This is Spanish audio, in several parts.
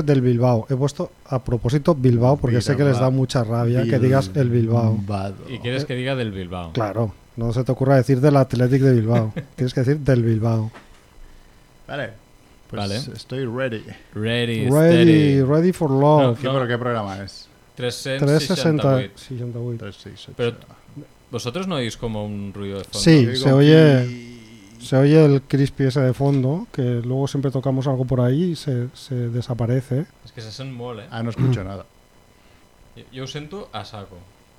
del Bilbao. He puesto a propósito Bilbao porque sé que les da mucha rabia que digas el Bilbao. Bilbao. Y quieres que diga del Bilbao. Claro, no se te ocurra decir del Athletic de Bilbao. Tienes que decir del Bilbao. Vale. Pues Vale. estoy ready. Ready, Ready, steady. ready for love. ¿Qué, pero qué programa es? 360. 360. 68. 3, 6, 8. Pero vosotros no oís como un ruido de fondo. Sí, se oye, se oye el crispy ese de fondo, que luego siempre tocamos algo por ahí y se, se desaparece. Es que se sent molt, eh? Ah, no escucho nada. Jo, jo ho sento a saco.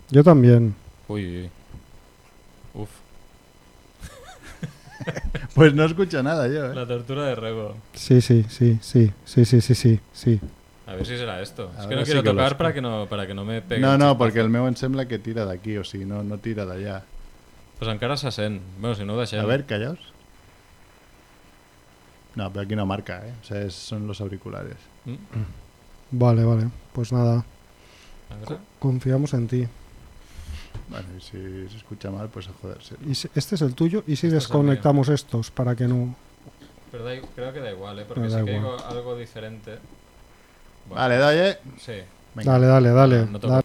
Yo también. Ui, ui. Uf, Pues no escucho nada yo, ¿eh? la tortura de Rebo. Sí, sí, sí, sí, sí, sí, sí, sí, sí. A ver si será esto. Es que Ahora no sí quiero que lo tocar escucho. para que no, para que no me pegue. No, no, porque el meu em sembla que tira de aquí, o si no, no tira de allá. Pues encara se sent. Bueno, si no ho deixem. A ver, callaos. No, pero aquí no marca, ¿eh? O sea, es- son los auriculares. Mm, Vale, vale. Pues nada, co- confiamos en ti. Bueno, y si se escucha mal, pues a joderse. Y si- este es el tuyo y si Este es desconectamos estos para que no... Pero da i- creo que da igual, ¿eh? Porque si que digo algo diferente... Bueno, Vale, ¿eh? Sí. Venga. Dale, dale, dale. No toco.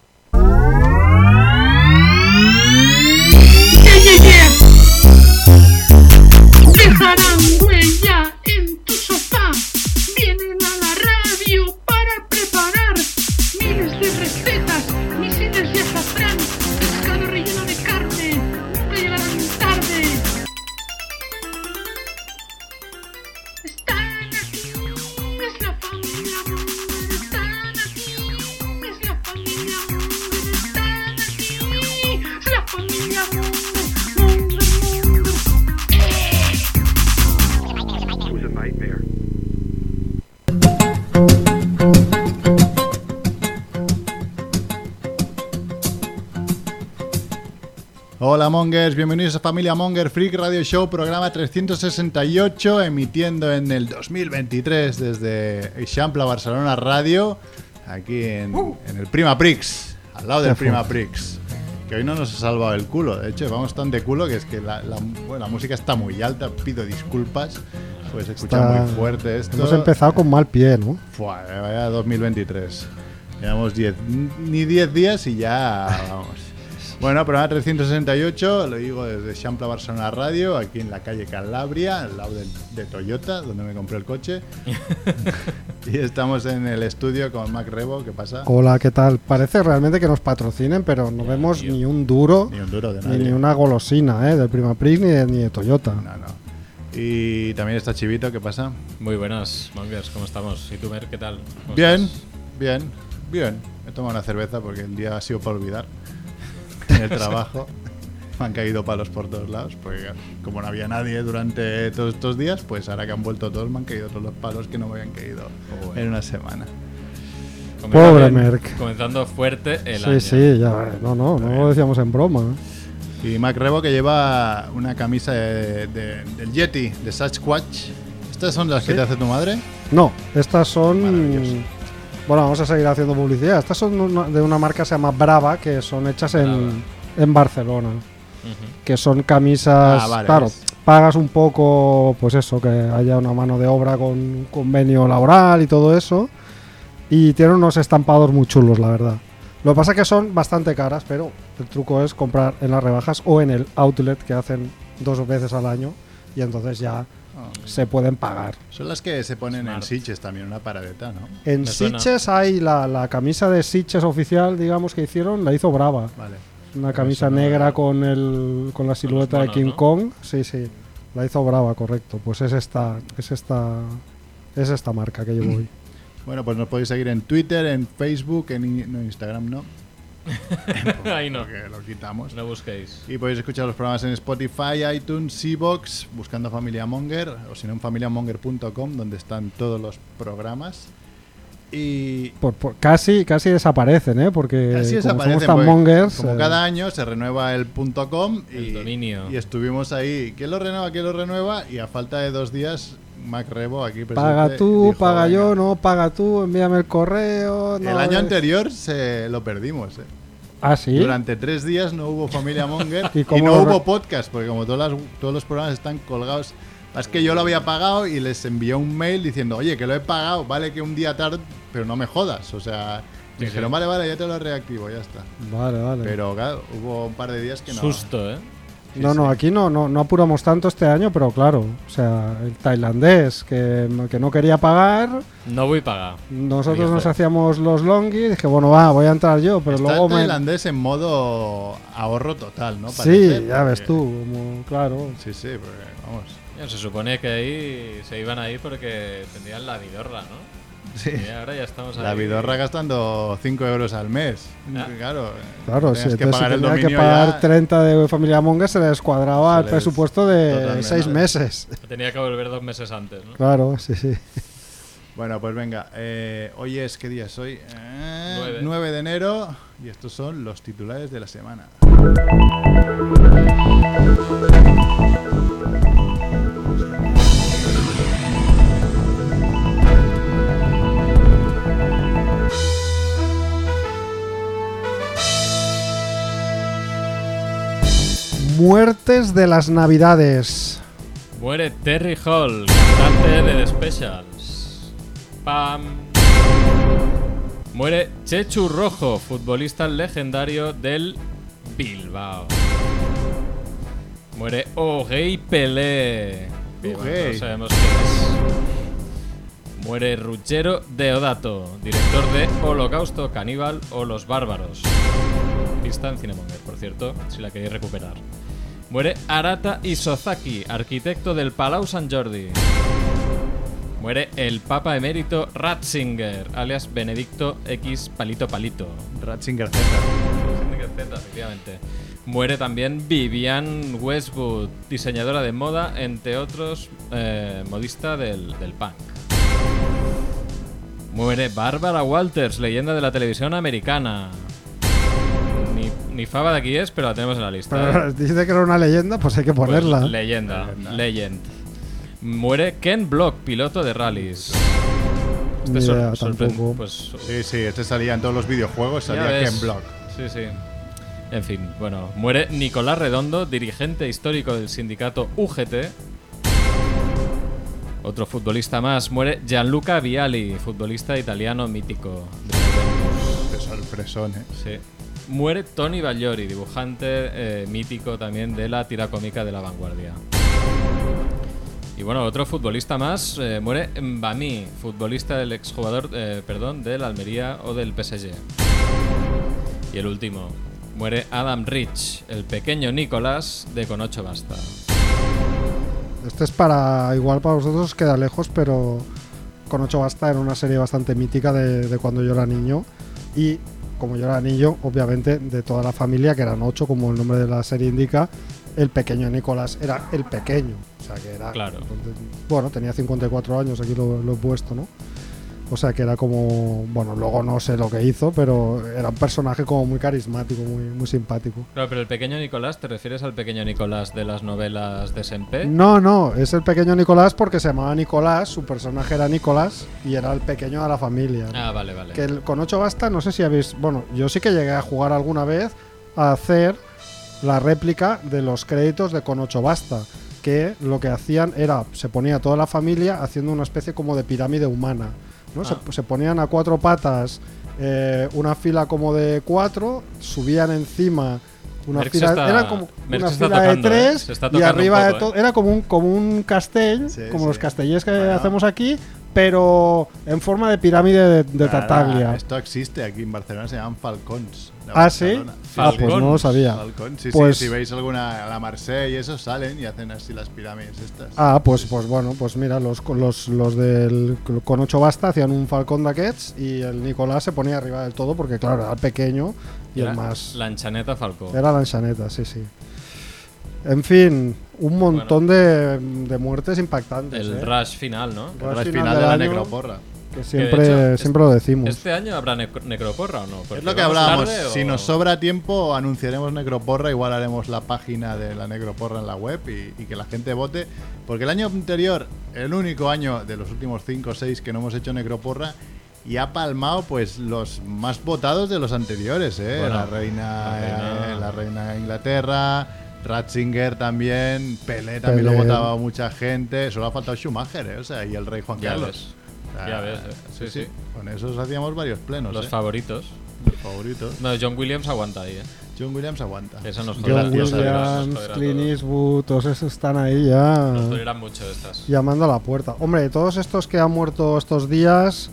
Dejarán huella en tu sofá. Vienen Mongers, bienvenidos a Familia Monger Freak Radio Show, programa 368, emitiendo en el 2023 desde Eixample Barcelona Radio, aquí en, en el Prima Prix, al lado del Prima. Prix. Que hoy no nos ha salvado el culo, de hecho, vamos tan de culo que es que la, la- bueno, la música está muy alta, pido disculpas, pues se escucha Está- muy fuerte esto. Hemos empezado con mal pie, ¿no? Fua, vaya 2023. Llevamos 10, ni 10 días y ya vamos. Bueno, programa 368, lo digo desde Champla Barcelona Radio, aquí en la calle Calabria, al lado del- de, Toyota, donde me compré el coche. y estamos en el estudio con Mac Rebo, ¿qué pasa? Hola, ¿qué tal? Parece realmente que nos patrocinen, pero no Ya, vemos tío. ni un duro Ni un duro de nadie. ni una golosina, ¿eh? Del Prima Prix ni de, ni de Toyota. No, no. Y también está Chivito, ¿qué pasa? Muy buenas, Mongers, ¿cómo estamos? ¿Y tú, Mer, qué tal? ¿Cómo Bien, estás? bien, bien. He tomado una cerveza porque el día ha sido para olvidar. En el trabajo me han caído palos por todos lados, porque como no había nadie durante todos estos días, pues ahora que han vuelto todos me han caído todos los palos que no me habían caído Joder. en una semana. Comenzando Pobre Merck. Comenzando fuerte el sí, año. sí, ya. No, no, no lo decíamos en broma. ¿eh? Y Mac Rebo que lleva una camisa de- de- del Yeti, de Sasquatch. ¿Estas son las que Sí. te hace tu madre? No, estas son. Bueno, vamos a seguir haciendo publicidad. Estas son una- de una marca que se llama Brava, que son hechas en, en Barcelona. Que son camisas. Ah, vale, claro, pagas un poco, pues eso, que haya una mano de obra con un convenio laboral y todo eso. Y tienen unos estampados muy chulos, la verdad. Lo que pasa es que son bastante caras, pero el truco es comprar en las rebajas o en el outlet que hacen dos veces al año. Y entonces ya se pueden pagar. Son las que se ponen Smart. en Sitges también, una paradeta, ¿no? En. Sitges hay la, la camisa de Sitges oficial, digamos, que hicieron, la hizo Brava. Vale. Una camisa no- negra con el con la silueta monos, de King ¿no? Kong. Sí, sí. La hizo Brava, correcto. Pues es esta es esta es esta marca que llevo hoy. Bueno, pues nos podéis seguir en Twitter, en Facebook, en no, Instagram no, Ahí no. porque lo quitamos. No busquéis. Y podéis escuchar los programas en Spotify, iTunes, Seabox, buscando Familia Monger, o si no en familiamonger.com, donde están todos los programas. Y Por, por- casi casi desaparecen, ¿eh? Porque casi como desaparecen, somos tan mongers, como eh, cada año se renueva el .com y, El dominio. y estuvimos ahí. ¿Quién lo renueva? ¿Quién lo renueva? Y a falta de dos días, Mac Rebo aquí presente. paga tú, dijo, paga yo, no, paga tú, envíame el correo. no, El año anterior se lo perdimos, ¿eh? Ah, sí. Durante tres días no hubo Familia Monger ¿Y no lo hubo podcast, porque como todas las- todos los programas están colgados Es que yo lo había pagado y les envió un mail diciendo, oye, que lo he pagado, vale que un día tarde, pero no me jodas. O sea, Sí, dijeron, sí. vale, vale, ya te lo reactivo, ya está. Vale, vale. Pero claro, hubo un par de días que no. Susto, ¿eh? Sí, no, no, aquí no, no, no apuramos tanto este año, pero claro, o sea, el tailandés que, que no quería pagar, No voy a pagar. nosotros nos hacíamos los longi, dije, bueno, va, voy a entrar yo, pero Está luego el me... tailandés en modo ahorro total, ¿no? Sí, ya ves tú, como, claro. Sí, sí, porque vamos. Se supone que ahí se iban ahí porque tendrían la vidorra, ¿no? Sí. Y ahora ya estamos ahí. La vidorra gastando 5 euros al mes. Ah. Claro. Claro, tenías sí, que entonces pagar el que pagar ya. 30 de familia monga, se les cuadraba Se el les- presupuesto de totalmente. 6 meses. Tenía que volver dos meses antes, ¿no? Claro, sí, sí. Bueno, pues venga. eh, hoy es, ¿qué día es hoy? Eh, Nueve. 9 de enero. Y estos son los titulares de la semana. Muertes de las Navidades. Muere Terry Hall, cantante de The Specials. Pam. Muere Chechu Rojo, futbolista legendario del Bilbao. Muere Ogey Pelé. Ogey. todos sabemos quién es. Muere Ruggero Deodato, director de Holocausto Caníbal o Los Bárbaros. Pista en Cinemonger, por cierto, si la queréis recuperar. Muere Arata Isozaki, arquitecto del Palau Sant Jordi. Muere el Papa Emérito Ratzinger, alias Benedicto X Palito Palito. Ratzinger Z. Ratzinger Z, efectivamente. Muere también Vivian Westwood, diseñadora de moda, entre otros, eh, modista del, del punk. Muere Barbara Walters, leyenda de la televisión americana. Ni, fava de aquí es, pero la tenemos en la lista. ¿eh? Dice que era una leyenda, pues hay que Pues, ponerla. leyenda, Leyenda. legend. Muere Ken Block, piloto de rallies. Sor- idea, tampoco. Pues, Sí, sí, este salía en todos los videojuegos, salía. Ken Block. Sí, sí. En fin, bueno, muere Nicolás Redondo, dirigente histórico del sindicato UGT. Otro futbolista más, muere Gianluca Vialli, futbolista italiano mítico. Qué sorpresón, ¿eh? Sí. Muere Tony Bagliori, dibujante eh, mítico también de la tira cómica de la vanguardia. Y bueno, otro futbolista más, eh, muere Mbami, futbolista del exjugador, eh, perdón, del Almería o del PSG. Y el último, muere Adam Rich, el pequeño Nicolás de Con ocho basta. Este es para, igual para vosotros os queda lejos, pero con 8 basta era una serie bastante mítica de, de cuando yo era niño. Y como yo era niño, obviamente de toda la familia, que eran 8, como el nombre de la serie indica, el pequeño Nicolás era el pequeño. O sea que era. Claro. Bueno, tenía 54 años, aquí lo, lo he puesto, ¿no? O sea que era como. Bueno, luego no sé lo que hizo, pero era un personaje como muy carismático, muy, muy simpático. Claro, pero el pequeño Nicolás, ¿te refieres al pequeño Nicolás de las novelas de Sempe? No, no, es el pequeño Nicolás porque se llamaba Nicolás, su personaje era Nicolás y era el pequeño de la familia. Ah, vale, vale. Que el- con 8 basta, no sé si habéis. Bueno, yo sí que llegué a jugar alguna vez a hacer la réplica de los créditos de con 8 basta. Que lo que hacían era, se ponía toda la familia haciendo una especie como de pirámide humana. ¿No? Se, Ah. se ponían a cuatro patas, eh, una fila como de cuatro, subían encima una Merck fila, está- era como Merck una fila de tocando, ¿eh? tres y arriba de todo, era como un, como un castell, Sí, como sí. los castellers que Bueno. hacemos aquí, pero en forma de pirámide de, de Tartaglia. Esto existe aquí en Barcelona, se llaman Falcons. de Ah, ¿sí? Ah, pues no lo sabía. Falcón, sí, Pues- sí, si veis alguna, la Marseille y eso, salen y hacen así las pirámides estas. Ah, pues, pues bueno, pues mira, los, los, los del con 8 basta hacían un falcón d'aquests y el Nicolás se ponía arriba del todo porque claro, era el pequeño y Era el más... Lanchaneta Falcó. Era la ensaneta, sí, sí. En fin, un montón de, de muertes impactantes. El ¿eh? rush final, ¿no? Rush Al final final de la año. necroporra. Que siempre, hecho, siempre lo decimos. ¿Este año habrá nec- necroporra o no? Porque Es lo que hablábamos. tarde, Si o- nos sobra tiempo, anunciaremos Necroporra. Igual haremos la página de la Necroporra en la web y, y que la gente vote. Porque el año anterior, el único año de los últimos 5 o 6 que no hemos hecho Necroporra, y ha palmado pues los más votados de los anteriores. ¿eh? Bueno, la, reina, la reina- eh, la reina de Inglaterra, Ratzinger también, Pelé también lo Pelé. votaba mucha gente, solo ha faltado Schumacher, ¿eh? o sea, y el rey Juan Ya Carlos. ves. O sea, Ya ves, eh. Sí, sí. Con esos hacíamos varios plenos. Los ¿eh? favoritos. Los favoritos. No, John Williams aguanta ahí, ¿eh? John Williams aguanta. Eso nos. John nos nos Williams, joderá Clint. Eastwood, todos esos están ahí ya Nos mucho estas. llamando a la puerta. Hombre, todos estos que han muerto estos días,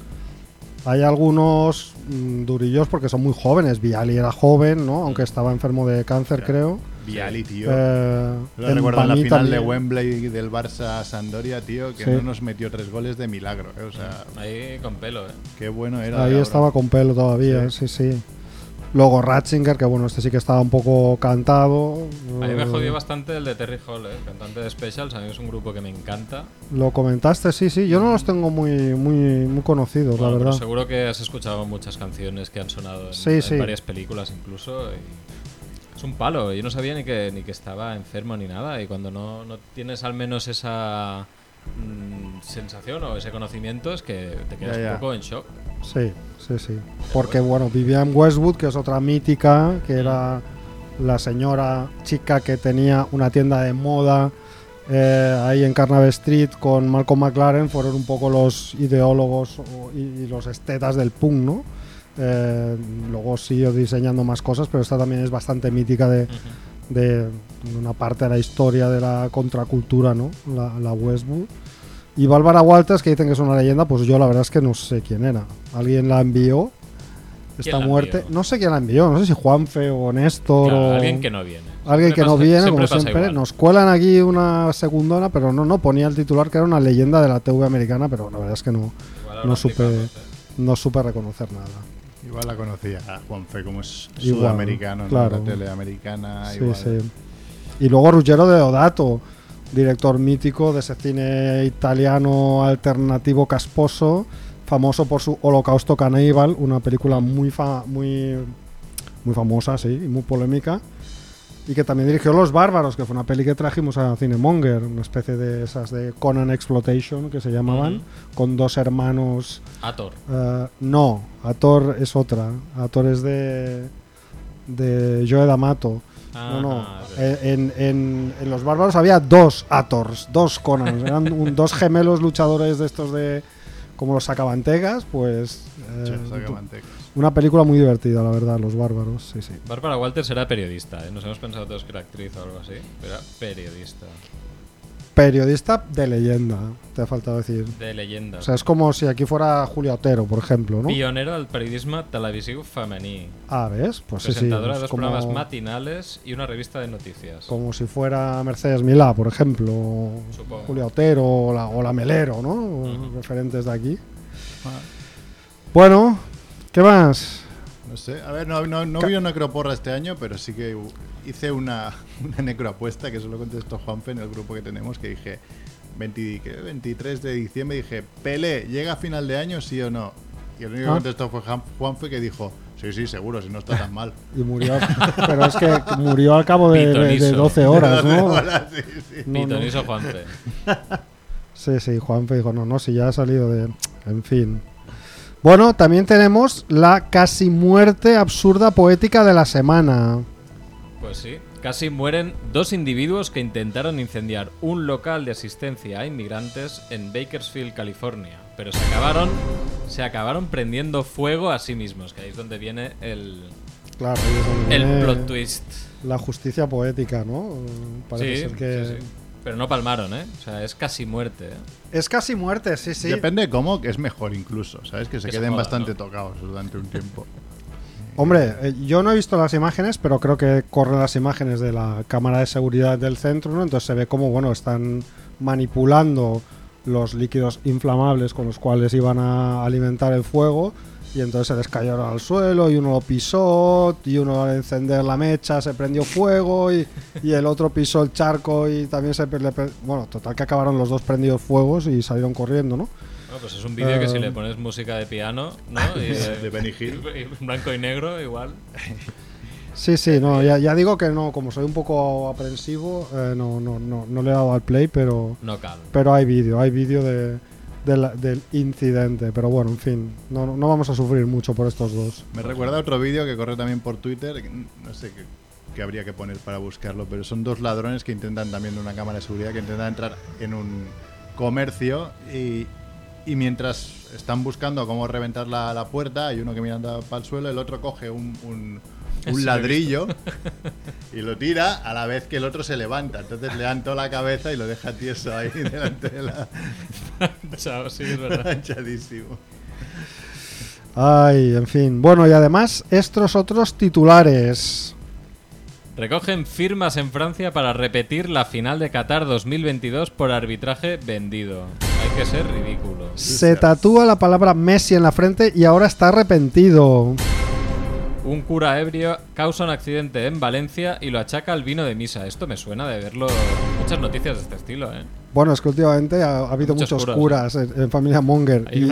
hay algunos mm, durillos porque son muy jóvenes. Viali era joven, ¿no? Aunque estaba enfermo de cáncer, creo. Viali, tío. Eh, Yo recuerdo en la final de. Wembley del Barça Sandoria, tío, que Sí. no nos metió tres goles de milagro. ¿eh? O sea, Ahí con pelo, ¿eh? qué bueno era. Ahí estaba con pelo todavía, sí, sí. Luego Ratzinger, que bueno, este sí que estaba un poco cantado. A mí me Eh, jodió bastante el de Terry Hall, ¿eh? cantante de Specials. A mí es un grupo que me encanta. Lo comentaste, sí, sí. Yo no los tengo muy, muy, muy conocidos, Bueno, la pero verdad. seguro que has escuchado muchas canciones que han sonado en, Sí, en sí. varias películas incluso. y un palo. Yo no sabía ni que, ni que estaba enfermo ni nada. Y cuando no, no tienes al menos esa mm, sensación o ese conocimiento es que te quedas Ya, ya. un poco en shock. Sí, sí, sí. Porque bueno, Vivian Westwood, que es otra mítica, que era la señora chica que tenía una tienda de moda eh, ahí en Carnaby Street con Malcolm McLaren, fueron un poco los ideólogos y, y los estetas del punk, ¿no? Eh, luego siguió diseñando más cosas, pero esta también es bastante mítica de, de una parte de la historia de la contracultura, ¿no? La, la Westwood. Y Bárbara Walters, que dicen que es una leyenda, pues yo la verdad es que no sé quién era. Alguien la envió. Esta muerte. envió? No sé quién la envió, no sé si Juanfe o Néstor Claro, o. alguien que no viene. Alguien Siempre que no pasa- viene, siempre como siempre. Nos cuelan aquí una segundona, pero no, no ponía el titular que era una leyenda de la TV americana, pero la verdad es que no, Igual no supe, ¿eh? no supe reconocer nada. Igual la conocía a Juanfe, como es Igual, sudamericano, ¿no? claro. la tele americana. Sí, igual. sí. Y luego Ruggero de Odato, director mítico de ese cine italiano alternativo casposo, famoso por su Holocausto Caníbal, una película muy, fa- muy, muy famosa, sí, y muy polémica. Y que también dirigió Los Bárbaros, que fue una peli que trajimos a Cinemonger, una especie de esas de Conan Exploitation que se llamaban, con dos hermanos. Ator. eh, no, Ator es otra. Ator es de, de Joe D'Amato. No, no. Ah, Eh, En, en- en Los Bárbaros había dos Ators, dos Conans. Eran un- dos gemelos luchadores de estos de. como los sacabantegas, pues. eh, Che, saca mantecas. Una película muy divertida, la verdad, Los Bárbaros, sí, sí. Bárbara Walters era periodista, ¿eh? Nos hemos pensado todos que era actriz o algo así. Pero era periodista. Periodista de leyenda, te ha faltado decir. De leyenda. O sea, es como si aquí fuera Julia Otero, por ejemplo, ¿no? Pionero del periodismo televisivo femení. Ah, ¿ves? Pues sí, sí. Presentadora es de dos como, programas matinales y una revista de noticias. como si fuera Mercedes Milá, por ejemplo. Supongo. Julia Otero o la, o la Melero, ¿no? Referentes de aquí. Bueno, ¿qué más? No sé, a ver, no, no, no vi una necroporra este año, pero sí que hice una, una necroapuesta que solo contestó Juanfe en el grupo que tenemos, que dije 20 ¿qué? 23 de diciembre, dije, Pelé, ¿llega a final de año, sí o no? Y el único que Ah. contestó fue Juanfe que dijo, sí, sí, seguro, si no está tan mal. Y murió. pero es que murió al cabo de, de- de Pitoniso. 12 horas, ¿no? Hola, sí, sí. No, no. Pitoniso Juanfe. Sí, sí, Juanfe dijo, no, no, si ya ha salido de... En fin. Bueno, también tenemos la casi muerte absurda poética de la semana. Pues sí. Casi mueren dos individuos que intentaron incendiar un local de asistencia a inmigrantes en Bakersfield, California. Pero se acabaron, se acabaron prendiendo fuego a sí mismos, que ahí es donde viene el, Claro, donde el viene plot twist. La justicia poética, ¿no? Parece Sí, ser que... sí, sí. Pero no palmaron, ¿eh? O sea, es casi muerte. ¿eh? Es casi muerte, sí, sí. Depende de cómo, que es mejor incluso, ¿sabes? Que se Que se queden bastante ¿no? tocados durante un tiempo. Hombre, eh, yo no he visto las imágenes, pero creo que corren las imágenes de la cámara de seguridad del centro, ¿no? Entonces se ve como, bueno, están manipulando los líquidos inflamables con los cuales iban a alimentar el fuego y entonces se les cayeron al suelo y uno lo pisó y uno al encender la mecha se prendió fuego y, y el otro pisó el charco y también se... le bueno, total que acabaron los dos prendidos fuegos y salieron corriendo, ¿no? Bueno, pues es un vídeo que si Eh, le pones música de piano, ¿no? Y, De Benny Hill. y blanco y negro, igual. Sí, sí, no, ya, ya digo que no, como soy un poco aprensivo, eh, no, no, no, no le he dado al play, pero, No cal. pero hay vídeo, hay vídeo de, del incidente. Pero bueno, en fin, no, no vamos a sufrir mucho por estos dos. Me recuerda a otro vídeo que corre también por Twitter, no sé, que habría que poner para buscarlo, pero son dos ladrones que intentan también de una cámara de seguridad que intentan entrar en un comercio y, y mientras están buscando cómo reventar la, la puerta, hay uno que mira para el suelo, el otro coge un, un- un Eso ladrillo y lo tira a la vez que el otro se levanta. Entonces le dan toda la cabeza y lo deja tieso ahí delante de la... Chao, sí, es verdad. Manchadísimo. Ay, en fin. Bueno, y además, estos otros titulares. Recogen firmas en Francia para repetir la final de Qatar 2022 por arbitraje vendido. Hay que ser ridículo. Se tatúa la palabra Messi en la frente y ahora está arrepentido. Un cura ebrio causa un accidente en Valencia y lo achaca al vino de misa. Esto me suena de verlo muchas noticias de este estilo, ¿eh? Bueno, es que últimamente ha, ha habido Muchos muchos curas, curas en, en familia Monger. Y,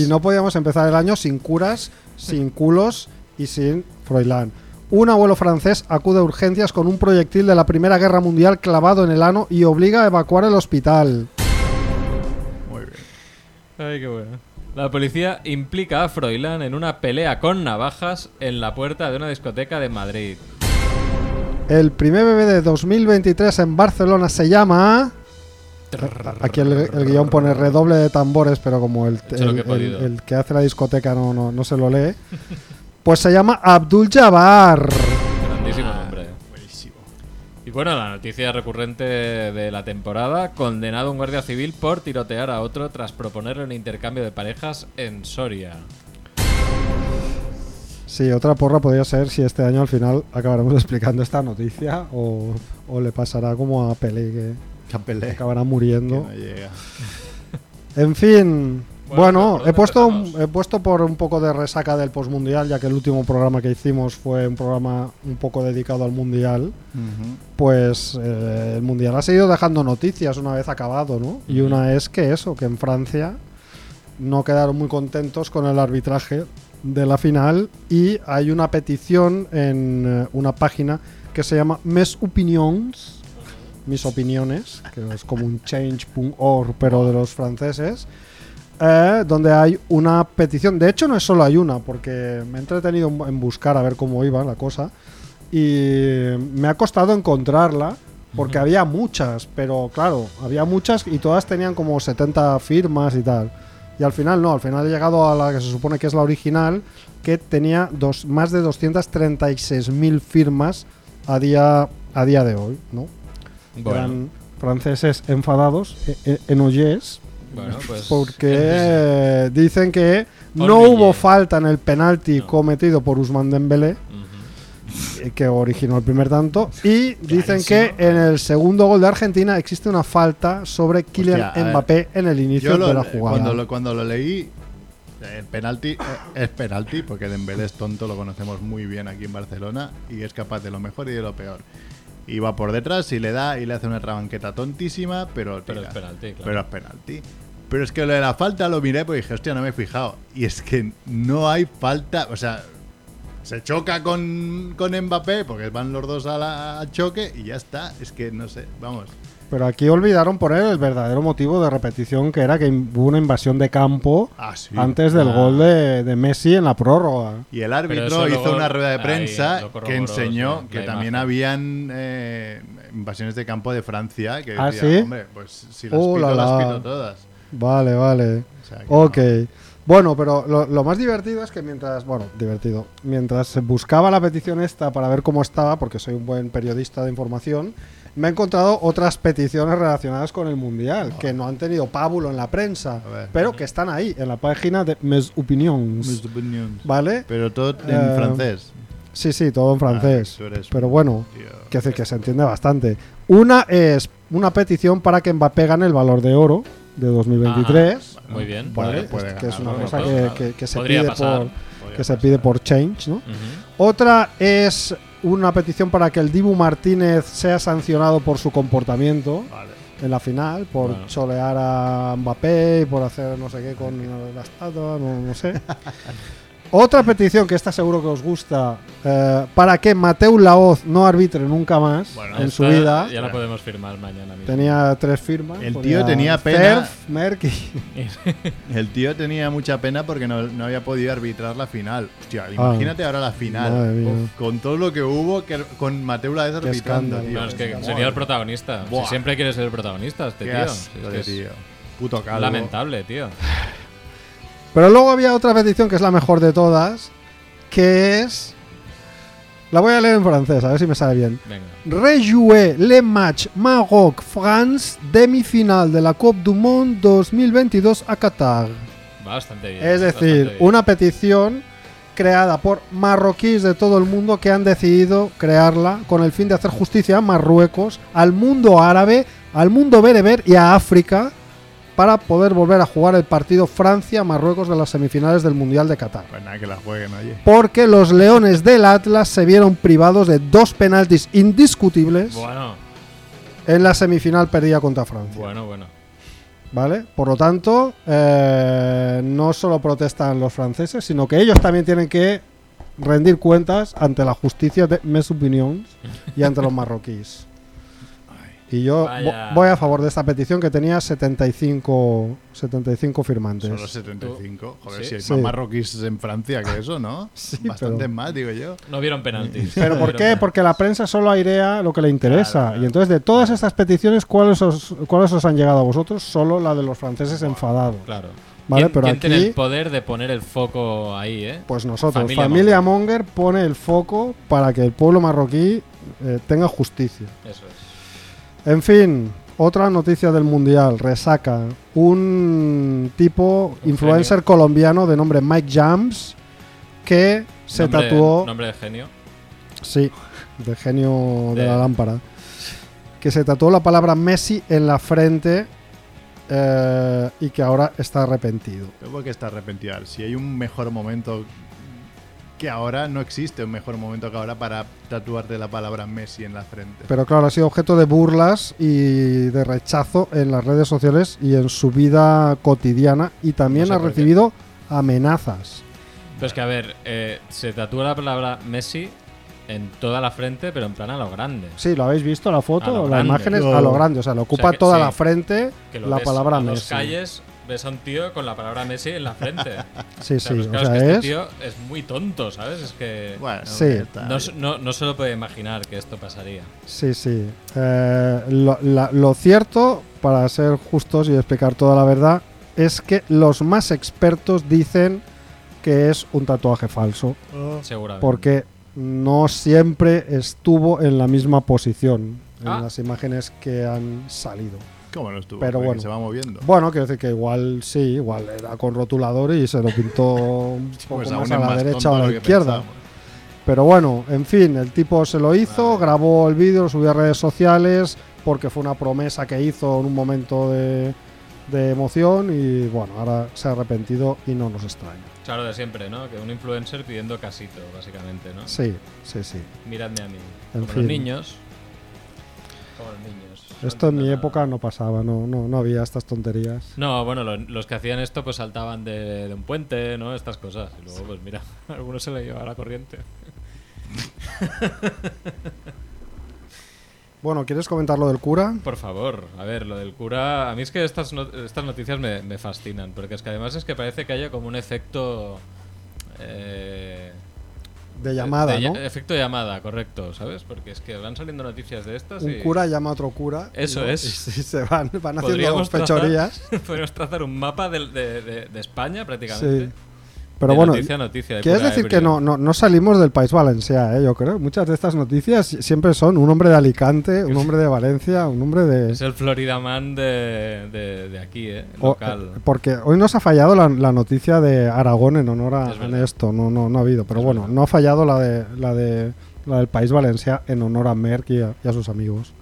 y no podíamos empezar el año sin curas, sin culos y sin Froilán. Un abuelo francés acude a urgencias con un proyectil de la Primera Guerra Mundial clavado en el ano y obliga a evacuar el hospital. Muy bien. Ay, qué bueno. La policía implica a Froilán en una pelea con navajas en la puerta de una discoteca de Madrid. El primer bebé de 2023 en Barcelona se llama... Aquí el, el guion pone redoble de tambores, pero como el, que hace la discoteca no, no, no se lo lee, pues se llama Abdul Jabbar. Y bueno, la noticia recurrente de la temporada, condenado un guardia civil por tirotear a otro tras proponerle un intercambio de parejas en Soria. Sí, otra porra podría ser si este año al final acabaremos explicando esta noticia o, o le pasará como a Pelé, que Capelé. acabará Que muriendo. no llega. En fin, Bueno, bueno, ¿por he puesto, he puesto por un poco de resaca del postmundial, ya que el último programa que hicimos fue un programa un poco dedicado al mundial. Pues eh, el mundial ha seguido dejando noticias una vez acabado, ¿no? Y una es que eso, que en Francia no quedaron muy contentos con el arbitraje de la final y hay una petición en eh, una página que se llama Mes Opinions, mis opiniones, que es como un change.org pero de los franceses, eh, donde hay una petición. De hecho, no es solo hay una, porque me he entretenido en en buscar a ver cómo iba la cosa y me ha costado encontrarla porque había muchas, pero claro, había muchas y todas tenían como 70 firmas y tal. Y al final no, al final he llegado a la que se supone que es la original, que tenía dos, más de 236.000 firmas a día, a día de hoy, ¿no? Bueno, Eran franceses enfadados, e- e- enojés, bueno pues. porque eh, dicen que no Olville. hubo falta en el penalti No. cometido por Usman Dembélé, eh, que originó el primer tanto, y dicen que en el segundo gol de Argentina existe una falta sobre Kylian Hostia, a ver. Mbappé en el inicio lo- de la jugada. Cuando lo, cuando lo leí, eh, el penalti eh, es penalti, porque Dembélé es tonto, lo conocemos muy bien aquí en Barcelona, y es capaz de lo mejor y de lo peor. Y va por detrás y le da y le hace una trabanqueta tontísima, pero, Pero es penalti, claro. Pero es penalti. Pero es que lo de la falta lo miré porque dije, hostia, no me he fijado. Y es que no hay falta, o sea, se choca con, con Mbappé porque van los dos a la- al choque y ya está. Es que no sé, vamos. Pero aquí olvidaron poner el verdadero motivo de repetición, que era que hubo una invasión de campo Ah, sí. antes del Ah. gol de, de Messi en la prórroga. Y el árbitro hizo luego- una rueda de ahí prensa corroboró, que enseñó sí, que la imagen. también habían eh, invasiones de campo de Francia. Que ¿Ah, decía, sí? hombre, pues si las Oh, pito, la, las la. pito todas. Vale, vale. O sea, que Ok. no. Bueno, pero lo, lo más divertido es que mientras, bueno, divertido, mientras buscaba la petición esta para ver cómo estaba, porque soy un buen periodista de información, me he encontrado otras peticiones relacionadas con el Mundial, que no han tenido pábulo en la prensa, pero que están ahí, en la página de Mes Opinions. Mis opinions. ¿Vale? Pero todo en Eh, francés. Sí, sí, todo en francés. Ah, eres pero bueno, que decir que se entiende bastante. Una es una petición para que Mbappé gane el valor de oro de 2023. Ajá, muy bien. ¿vale? Puede- que es una cosa que, Claro. que- que se Podría pide pasar. por que se pide por change, ¿no? Otra es una petición para que el Dibu Martínez sea sancionado por su comportamiento Vale. en la final, por Bueno. cholear a Mbappé y por hacer no sé qué con la estatua, no, no sé. Otra petición que esta seguro que os gusta, eh, para que Mateu Laoz no arbitre nunca más Bueno, en su vida. Ya la podemos firmar mañana mismo. Tenía tres firmas. El tío tenía pena. Cerf, Merck El tío tenía mucha pena porque no, no había podido arbitrar la final. Hostia, Ah. imagínate ahora la final. Uf, con todo lo que hubo que, con Mateo Laez arbitrando, tío. No, es que Madre sería el protagonista. Si siempre quiere ser el protagonista, este Qué tío. asco es que es tío. Puto calvo. lamentable, tío. Pero luego había otra petición que es la mejor de todas, que es... La voy a leer en francés, a ver si me sale bien. Rejouer le match Maroc-France demi-final de la Coupe du Monde 2022 a Qatar. Bastante bien. Es decir, bien. una petición creada por marroquíes de todo el mundo que han decidido crearla con el fin de hacer justicia a Marruecos, al mundo árabe, al mundo bereber y a África para poder volver a jugar el partido Francia-Marruecos de las semifinales del Mundial de Qatar. Pues nada, que la jueguen, oye. Porque los Leones del Atlas se vieron privados de dos penaltis indiscutibles Bueno, en la semifinal perdida contra Francia. bueno, bueno. ¿Vale? Por lo tanto, eh, no solo protestan los franceses, sino que ellos también tienen que rendir cuentas ante la justicia de mes opinions y ante los marroquíes. Y yo Vaya. voy a favor de esta petición que tenía 75, 75 firmantes. Solo 75. Joder, Sí. si hay Sí. más marroquíes en Francia que eso, ¿no? Sí, Bastante pero- más, digo yo. No vieron penaltis. ¿Pero por qué? Porque la prensa solo airea lo que le interesa. Claro, claro. Y entonces, de todas estas peticiones, ¿cuáles os, ¿cuáles os han llegado a vosotros? Solo la de los franceses enfadados. Claro. Vale, ¿Quién, pero quién tiene aquí- el poder de poner el foco ahí, eh? Pues nosotros, Familia Familia, Monger. pone el foco para que el pueblo marroquí eh, tenga justicia. Eso es. En fin, otra noticia del Mundial, resaca. Un tipo, Un influencer colombiano de nombre Mike Jams, que se Nombre- tatuó, Nombre de genio. sí, de genio de De- la lámpara, que se tatuó la palabra Messi en la frente eh, y que ahora está arrepentido. Tengo que estar arrepentido. Si hay un mejor momento que ahora, no existe un mejor momento que ahora para tatuarte la palabra Messi en la frente. Pero claro, ha sido objeto de burlas y de rechazo en las redes sociales y en su vida cotidiana y también No sé ha recibido amenazas. Pero es que, a ver, eh, se tatúa la palabra Messi en toda la frente, pero en plan a lo grande. Sí, ¿lo habéis visto la foto? lo La grande. imagen es No. a lo grande, o sea, le ocupa que toda sí. la frente Que lo la ves palabra a Messi. calles, ves a un tío con la palabra Messi en la frente. Sí, O sea, sí, pues o claro, sea, es que es... este tío es muy tonto, ¿sabes? Es que Bueno, Sí. no, no, no se lo puede imaginar que esto pasaría. Sí, sí. Eh, lo, la- lo cierto, para ser justos y explicar toda la verdad, es que los más expertos dicen que es un tatuaje falso, Seguramente. porque no siempre estuvo en la misma posición en Ah. las imágenes que han salido. ¿Cómo no estuvo? Pero Porque bueno. se va moviendo. Bueno, quiero decir que igual sí, igual era con rotulador y se lo pintó un poco Pues más a la más derecha o a la izquierda. Pero bueno, en fin, el tipo se lo hizo, Vale. grabó el vídeo, lo subió a redes sociales porque fue una promesa que hizo en un momento de, de emoción y bueno, ahora se ha arrepentido y no nos extraña. Claro, de siempre, ¿no? Que un influencer pidiendo casito, básicamente, ¿no? Sí, sí, sí. Miradme a mí. En Como fin. los niños. Como los niños. Esto en mi época no pasaba, no, no, no había estas tonterías. No, bueno, lo- los que hacían esto pues saltaban de, de un puente, ¿no? Estas cosas. Y luego, pues mira, a algunos se le llevaba la corriente. Bueno, ¿quieres comentar lo del cura? Por favor, a ver, lo del cura. A mí es que estas, no- estas noticias me, me fascinan, porque es que además es que parece que haya como un efecto. eh, De llamada, de- ¿no? de- Efecto llamada, correcto, ¿sabes? Porque es que van saliendo noticias de estas Un y. cura llama a otro cura. Eso es. Y se van, van haciendo Podríamos trazar- fechorías. Podríamos trazar un mapa de, de- de España prácticamente. Sí. Pero De bueno, noticia noticia, de Quieres pura decir que no, no, no salimos del país valenciano, ¿eh? yo creo. Muchas de estas noticias siempre son un hombre de Alicante, un hombre de Valencia, un hombre de... Es el Florida Man de, de, de aquí, ¿eh? o- Local. eh, porque hoy nos ha fallado la, la noticia de Aragón en honor a. Ernesto, no, no, no ha habido. Pero Es bueno, verdad. no ha fallado la de la de la del país valenciano en honor a Merck y a, y a sus amigos.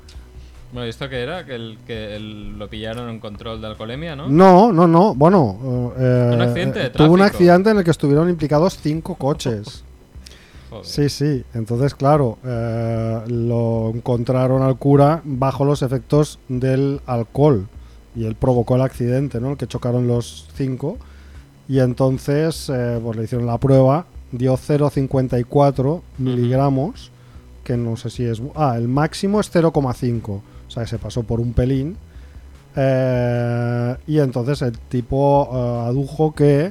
Bueno, ¿y esto qué era? Que, el, que el- lo pillaron en control de alcoholemia, ¿no? No, no, no. Bueno, eh, Un accidente de eh, tuvo un accidente en el que estuvieron implicados cinco coches. Joder. Sí, sí. Entonces, claro, eh, lo encontraron al cura bajo los efectos del alcohol. Y él provocó el accidente, ¿no? El que chocaron los cinco. Y entonces eh, pues le hicieron la prueba, dio 0,54 miligramos, que no sé si es... Ah, el máximo es 0,5, o sea que se pasó por un pelín. Eh, y entonces el tipo eh, adujo que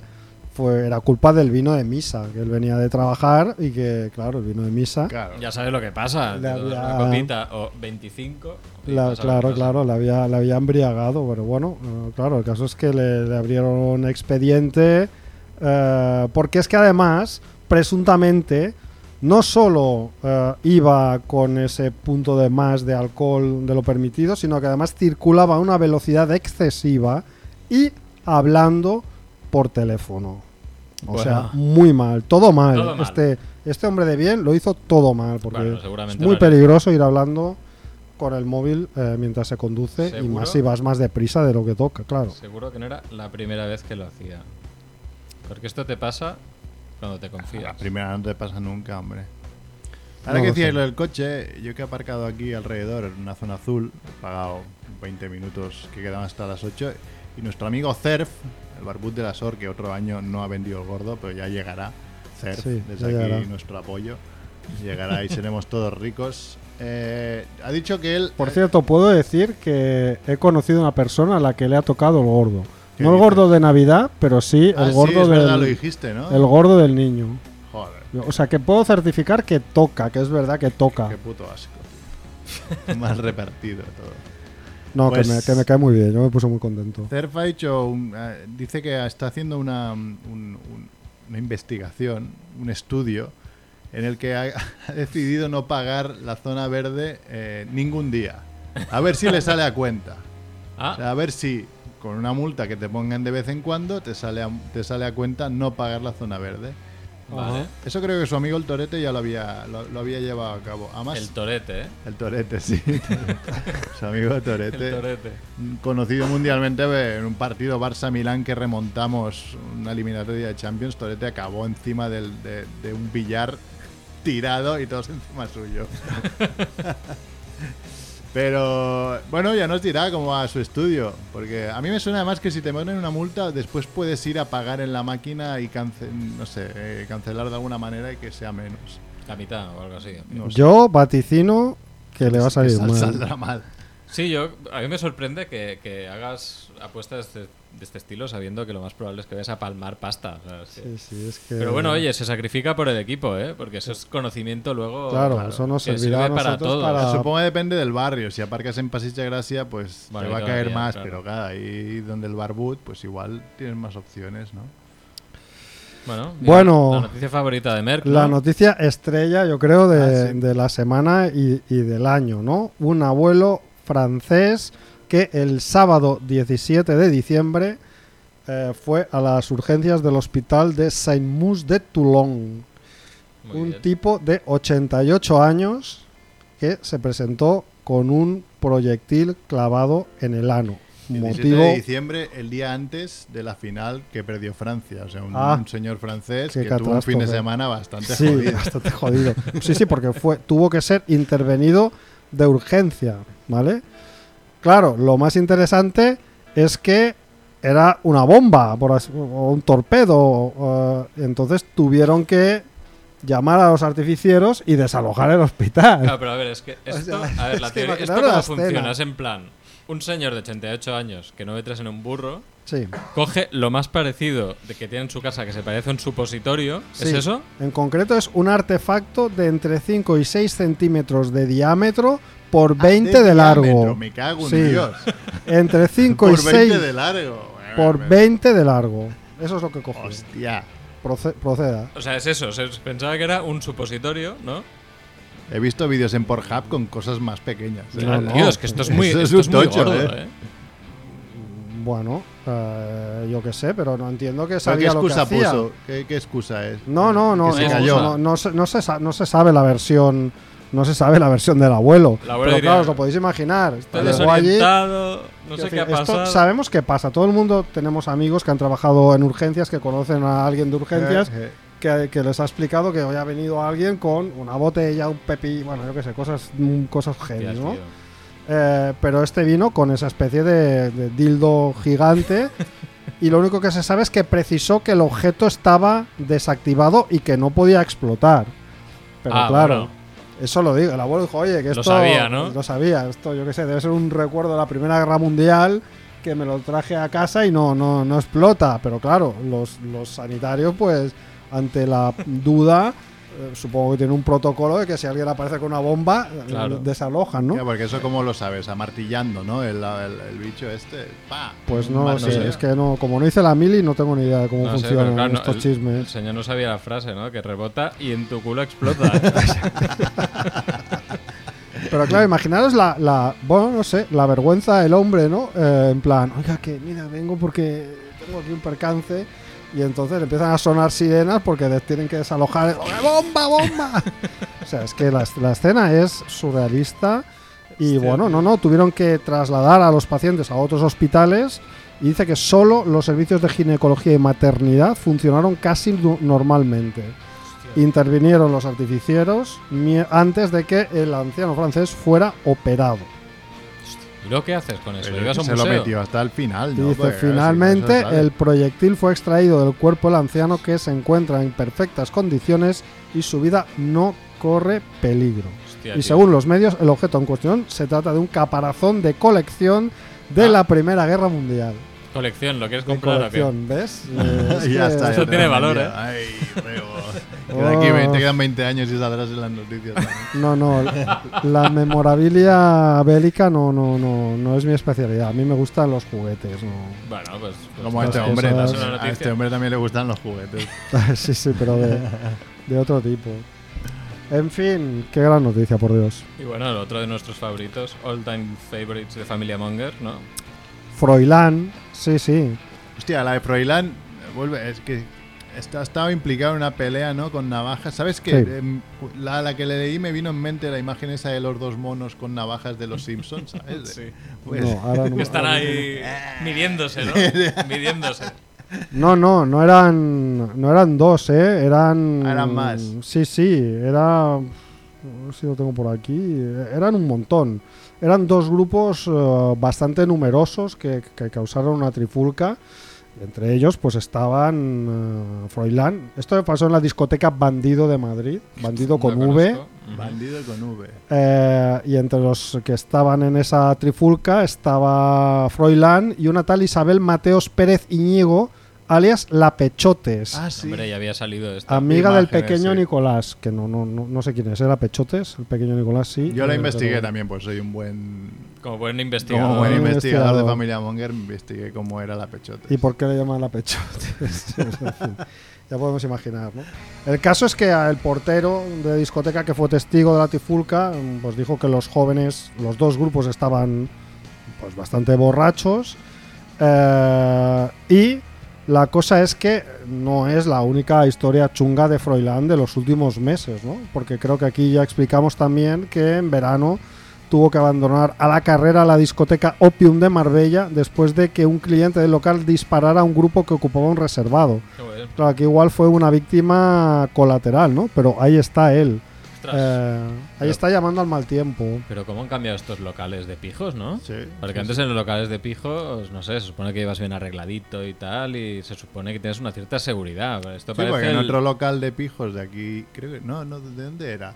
fue, era culpa del vino de misa, que él venía de trabajar y que, claro, el vino de misa... Claro. Ya sabes lo que pasa. Le había- Una copita o 25. y La- pasa lo claro, claro, le había, le había embriagado, pero bueno, eh, claro, el caso es que le, le abrieron expediente, eh, porque es que además, presuntamente, no solo eh, iba con ese punto de más de alcohol de lo permitido, sino que además circulaba a una velocidad excesiva y hablando por teléfono. O Bueno. sea, muy mal, todo mal. Todo mal. Este, este hombre de bien lo hizo todo mal, porque Bueno, es muy peligroso ir hablando con el móvil eh, mientras se conduce y más si vas más deprisa de lo que toca, claro. Seguro que no era la primera vez que lo hacía. Porque esto te pasa cuando te La confías. primera no te pasa nunca, hombre. No Ahora que decías lo del coche, yo que he aparcado aquí alrededor en una zona azul, he pagado 20 minutos que quedaban hasta las 8, y nuestro amigo Cerf, el barbut de la SOR, que otro año no ha vendido el gordo, pero ya llegará. Cerf, Sí, desde aquí llegará. nuestro apoyo. Llegará y seremos todos ricos. Eh, ha dicho que él... Por cierto, puedo decir que he conocido una persona a la que le ha tocado el gordo. ¿Qué No el gordo de Navidad, pero sí Ah, el sí, gordo es verdad, del lo dijiste, ¿no? el gordo del niño. Joder, O sea, que puedo certificar que toca, que es verdad que toca. qué puto asco, tío. Mal repartido todo. No, Pues- que, me, que me cae muy bien, yo me puse muy contento. Cerf ha hecho un- eh, dice que está haciendo una, un- un- una investigación, un estudio, en el que ha, ha decidido no pagar la zona verde eh, ningún día. A ver si le sale a cuenta. O Ah, sea, a ver si con una multa que te pongan de vez en cuando te sale a, te sale a cuenta no pagar la zona verde. vale. Eso creo que su amigo el Torete ya lo había, lo, lo había llevado a cabo. Además, El torete, ¿eh? el Torete, sí. su amigo Torete El torete. conocido mundialmente en un partido Barça-Milán que remontamos una eliminatoria de Champions, Torete acabó encima del- de, de un billar tirado y todos encima suyo. Pero bueno, ya nos dirá cómo va su estudio, porque a mí me suena además que si te ponen una multa, después puedes ir a pagar en la máquina y cance- no sé, eh, cancelar de alguna manera y que sea menos. La mitad o algo así. No sé. Yo vaticino que le va a Que salir sal- mal. saldrá mal. Sí, yo, a mí me sorprende que, que hagas apuestas de, de este estilo sabiendo que lo más probable es que vayas a palmar pasta. o sea, es que- Sí, sí, es que- Pero bueno, oye, se sacrifica por el equipo, ¿eh? Porque eso es conocimiento luego. Claro, eso nos servirá a sirve para todo. para-. Supongo que depende del barrio. Si aparcas en Pasig de Gracia, pues Bueno, te va a caer más. claro. Pero claro, ahí donde el barbut, pues igual tienes más opciones, ¿no? Bueno, mira, Bueno. la noticia favorita de Merck. La ¿no? noticia estrella, yo creo, de, Ah, sí. de la semana y, y del año, ¿no? Un abuelo francés que el sábado 17 de diciembre eh, fue a las urgencias del hospital de Saint-Mus de Toulon. Muy un bien. tipo de 88 años que se presentó con un proyectil clavado en el ano. 17 Motivo de diciembre, el día antes de la final que perdió Francia. O sea, un, Ah, un señor francés que tuvo un fin de semana bastante Sí, jodido. bastante jodido. Sí, sí, porque fue, tuvo que ser intervenido de urgencia, ¿vale? Claro, lo más interesante es que era una bomba por así- o un torpedo. entonces tuvieron que llamar a los artificieros y desalojar el hospital. Claro, pero a ver, es que esto, sea, a ver, la es teoría, esto cómo funciona, es en plan, un señor de 88 años que no ve tres en un burro, Sí, coge lo más parecido de que tiene en su casa que se parece a un supositorio, ¿es sí. eso? En concreto es un artefacto de entre 5 y 6 centímetros de diámetro por 20 Ah, de, largo. diámetro, Me cago en Sí. Dios. Entre 5 y Por 20 6 de largo. por Me- 20 de largo. Eso es lo que cogió. Hostia. Proce- proceda. O sea, es eso, pensaba que era un supositorio, ¿no? He visto vídeos en Pornhub con cosas más pequeñas. ¿eh? No, no. Es que esto es muy, Eso es esto es un muy tocho, gordo, ¿eh? ¿eh? Bueno, eh, yo qué sé, pero no entiendo que ¿Pero ¿Qué sabía lo que excusa hacía. puso? ¿Qué, qué excusa es? No, no, no, se no, cayó. no, no se, no se sa- no se sabe la versión, no se sabe la versión del abuelo. El abuelo pero diría, claro, os lo podéis imaginar. Allí, desorientado, no sé qué ha decir, esto pasado. sabemos qué pasa. Todo el mundo tenemos amigos que han trabajado en urgencias, que conocen a alguien de urgencias, Eh, eh. que, que les ha explicado que hoy ha venido alguien con una botella, un pepi, bueno, yo qué sé, cosas, mm, cosas Hostias, ¿no? tío. Eh, pero este vino con esa especie de, de dildo gigante y lo único que se sabe es que precisó que el objeto estaba desactivado y que no podía explotar. Pero Ah, claro, bueno. eso lo digo. El abuelo dijo, oye, que Lo esto... sabía, ¿no? Lo sabía. Esto, yo qué sé, debe ser un recuerdo de la Primera Guerra Mundial que me lo traje a casa y no, no, no explota. Pero claro, los, los sanitarios, pues, ante la duda... eh, Supongo que tiene un protocolo de que si alguien aparece con una bomba, eh, Claro. desalojan, ¿no? Ya, porque eso como lo sabes, amartillando, ¿no? El, el- el bicho este, pa. Pues no, mal- sé, sé. es que no, como no hice la mili, no tengo ni idea de cómo No funcionan claro, no, estos el- chismes. El señor no sabía la frase, ¿no? Que rebota y en tu culo explota. Pero claro, imaginaros la, la, bueno, no sé, la vergüenza del hombre, ¿no? Eh, en plan, oiga, que mira, vengo porque tengo aquí un percance y entonces empiezan a sonar sirenas porque les tienen que desalojar. ¡Eh, ¡Bomba, bomba! o sea, es que la, la escena es surrealista y bueno, no, no, tuvieron que trasladar a los pacientes a otros hospitales y dice que solo los servicios de ginecología y maternidad funcionaron casi normalmente. Intervinieron los artificieros antes de que el anciano francés fuera operado. ¿Y luego qué haces con eso? Pero ¿Llegas a un se lo museo? metió hasta el final, ¿no? dice, Porque, finalmente si no, el proyectil fue extraído del cuerpo del anciano que se encuentra en perfectas condiciones y su vida no corre peligro. Hostia, Y tío. según los medios, el objeto en cuestión se trata de un caparazón de colección de Ah. la Primera Guerra Mundial. Colección, ¿lo quieres comprar colección, ¿ves? Eh, es ya que- está. Eso ya tiene valor. ¿eh? Ay, Oh. 20, quedan 20 años y saldrás en las noticias. también. No, no, la- la memorabilia bélica no, no, no, no es mi especialidad. A mí me gustan los juguetes, no. Bueno, pues... pues Como a este hombre, a este hombre también le gustan los juguetes. sí, sí, pero de, de otro tipo. En fin, qué gran noticia, por Dios. Y bueno, el otro de nuestros favoritos, all time favorites de Familia Monger, ¿no? Froilán, sí, sí. Hostia, la de Froilán, vuelve, es que está, estaba implicado en una pelea, ¿no? Con navajas. ¿Sabes qué? Sí. Em, la, la que le leí me vino en mente la imagen esa de los dos monos con navajas de los Simpsons, ¿sabes? Sí. Pues, no, ahora no- Que están ahora ahí midiéndose, ¿no? midiéndose. No, no, no eran, no eran dos, ¿eh? Eran... Eran más. Sí, sí, era... A ver si lo tengo por aquí. Eran un montón. Eran dos grupos eh, bastante numerosos que, que causaron una trifulca. Entre ellos, pues estaban eh, Froilán. Esto pasó en la discoteca Bandido de Madrid. Bandido con No V. Bandido con V. Eh, y entre los que estaban en esa trifulca estaba Froilán y una tal Isabel Mateos Pérez Iñigo, alias La Pechotes, Ah, sí. Hombre, ya había salido esto. amiga del pequeño sí. Nicolás, que no, no, no, no sé quién es, era Pechotes, el pequeño Nicolás, sí. Yo la eh, investigué pero- también, pues soy un buen. Como buen Como investigador. buen Ah, investigador de familia Monger, investigué cómo era la pechote. ¿Y por qué le llaman La Pechotes? En fin, ya podemos imaginar, ¿no? El caso es que el portero de discoteca que fue testigo de la trifulca, mm, pues dijo que los jóvenes, los dos grupos estaban pues bastante borrachos eh, y la cosa es que no es la única historia chunga de Froilán de los últimos meses, ¿no? Porque creo que aquí ya explicamos también que en verano tuvo que abandonar a la carrera la discoteca Opium de Marbella después de que un cliente del local disparara a un grupo que ocupaba un reservado. Claro, que igual fue una víctima colateral, ¿no? Pero ahí está él. Eh, ahí está llamando al mal tiempo. Pero cómo han cambiado estos locales de pijos, ¿no? Sí. Porque antes en los locales de pijos, no sé, se supone que ibas bien arregladito y tal, y se supone que tienes una cierta seguridad. Pero Esto Sí, parece porque en el- otro local de pijos de aquí, creo que. No, no, ¿de dónde era?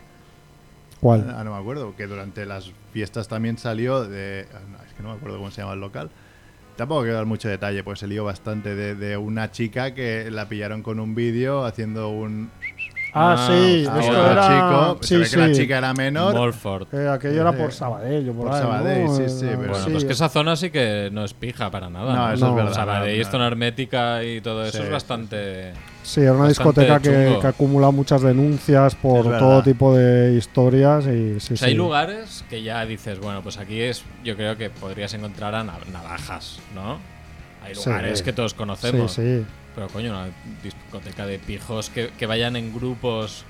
¿Cuál? Ah, no me acuerdo, que durante las fiestas también salió de... ah, no, es que no me acuerdo cómo se llama el local. Tampoco quiero dar mucho detalle, pues se lió bastante de, de una chica que la pillaron con un vídeo haciendo un... Ah, Ah, sí, esto era... chico. se sí, ve sí. que la chica era menor. Molford. Eh, aquello era Sí. por Sabadell por, Por ahí, Sabadell, ¿no? sí, sí, Eh, pero- Bueno, Sí, pues que es- esa zona sí que no es pija para nada. No, eso No. es verdad. Sabadell, no. zona hermética y todo eso Sí, es sí, bastante... Sí, era una discoteca que, que acumula muchas denuncias por Es todo tipo de historias y sí, O sea, sí. hay lugares que ya dices, bueno, pues aquí es, yo creo que podrías encontrar a nav- navajas, ¿no? Hay Sí. lugares que todos Sí, conocemos. sí. Pero coño, una discoteca de pijos que, que vayan en grupos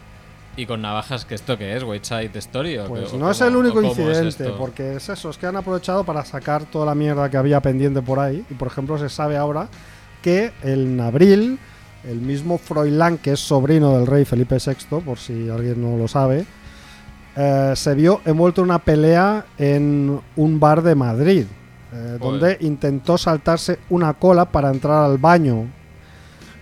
y con navajas, ¿que esto qué es? ¿White Side Story? ¿o Pues o no es cómo- el único es incidente, porque es eso, es que han aprovechado para sacar toda la mierda que había pendiente por ahí. Y por ejemplo, se sabe ahora que en abril, el mismo Froilán, que es sobrino del rey Felipe VI, por si alguien no lo sabe, eh, se vio envuelto en una pelea en un bar de Madrid. eh, donde intentó saltarse una cola para entrar al baño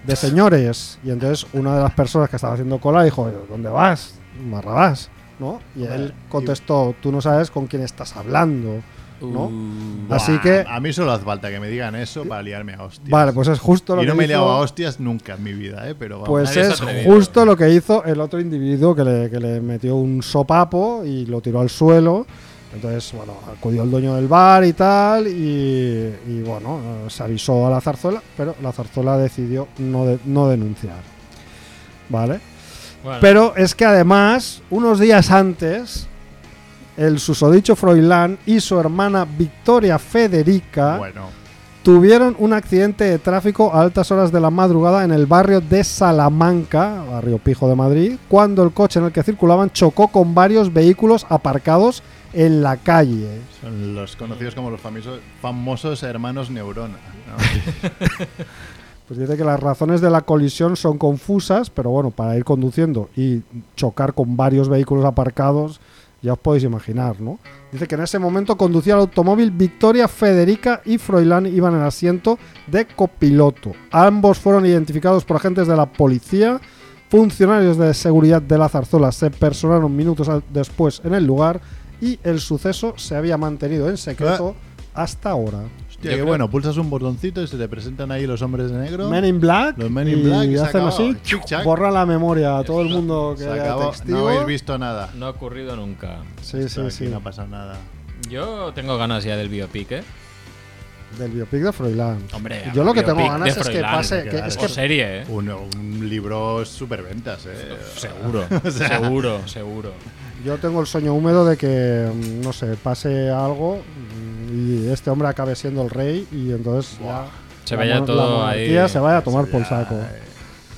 de señores. Y entonces una de las personas que estaba haciendo cola dijo, ¿dónde vas? Marrabás, ¿no? Y él contestó, tú no sabes con quién estás hablando. ¿no? Uh, Así Buah, que- A mí solo hace falta que me digan eso para liarme a hostias. Vale, pues es justo lo y no que me he liado a hostias nunca en mi vida, ¿eh? Pero vamos. Pues es justo lo que hizo el otro individuo que le, que le metió un sopapo y lo tiró al suelo. Entonces, bueno, acudió el dueño del bar y tal, y, y, bueno, se avisó a la zarzuela, pero la zarzuela decidió no, de- no denunciar. ¿Vale? bueno, Pero es que además, unos días antes, el susodicho Froilán y su hermana Victoria Federica Bueno, tuvieron un accidente de tráfico a altas horas de la madrugada en el barrio de Salamanca, barrio pijo de Madrid, cuando el coche en el que circulaban chocó con varios vehículos aparcados en la calle. son los conocidos como los famosos, famosos hermanos Neurona. ¿no? Pues dice que las razones de la colisión son confusas, pero bueno, para ir conduciendo y chocar con varios vehículos aparcados, ya os podéis imaginar, ¿no? Dice que en ese momento conducía el automóvil Victoria Federica y Froilán iban en el asiento de copiloto. Ambos fueron identificados por agentes de la policía. Funcionarios de seguridad de la zarzuela se personaron minutos después en el lugar y el suceso se había mantenido en secreto hasta ahora. Hostia, creo- bueno, pulsas un botoncito y se te presentan ahí los hombres de negro. Men in Black. Los Men in Black y y se hacen así, borra la memoria a todo el mundo que se haya acabó, no habéis visto nada. no ha ocurrido nunca. Sí, Esto sí, aquí sí. No ha pasado nada. Yo tengo ganas ya del biopic, ¿eh? Del biopic de Froilán. Hombre, Yo lo que tengo ganas es que pase. que que- es O que serie, ¿eh? Un, un libro superventas, eh. Seguro, O sea, seguro, seguro. Yo tengo el sueño húmedo de que, mm, no sé, pase algo mm, y este hombre acabe siendo el rey y entonces ya. Se la vaya todo la monarquía ahí. se vaya a tomar por saco. eh,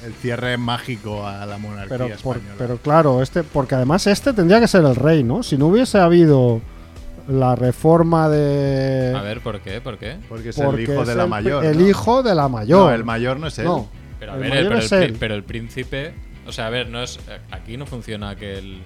El cierre mágico a la monarquía Pero, por- española. pero claro, este, porque además este tendría que ser el rey, ¿no? Si no hubiese habido la reforma de. A ver, ¿por qué? ¿Por qué? Porque es porque el hijo es de la el, mayor. El ¿no? hijo de la mayor. No, el mayor no es él. No, Pero a el ver, mayor pero, es el, pero el príncipe. O sea, a ver, no es. eh, Aquí no funciona que el.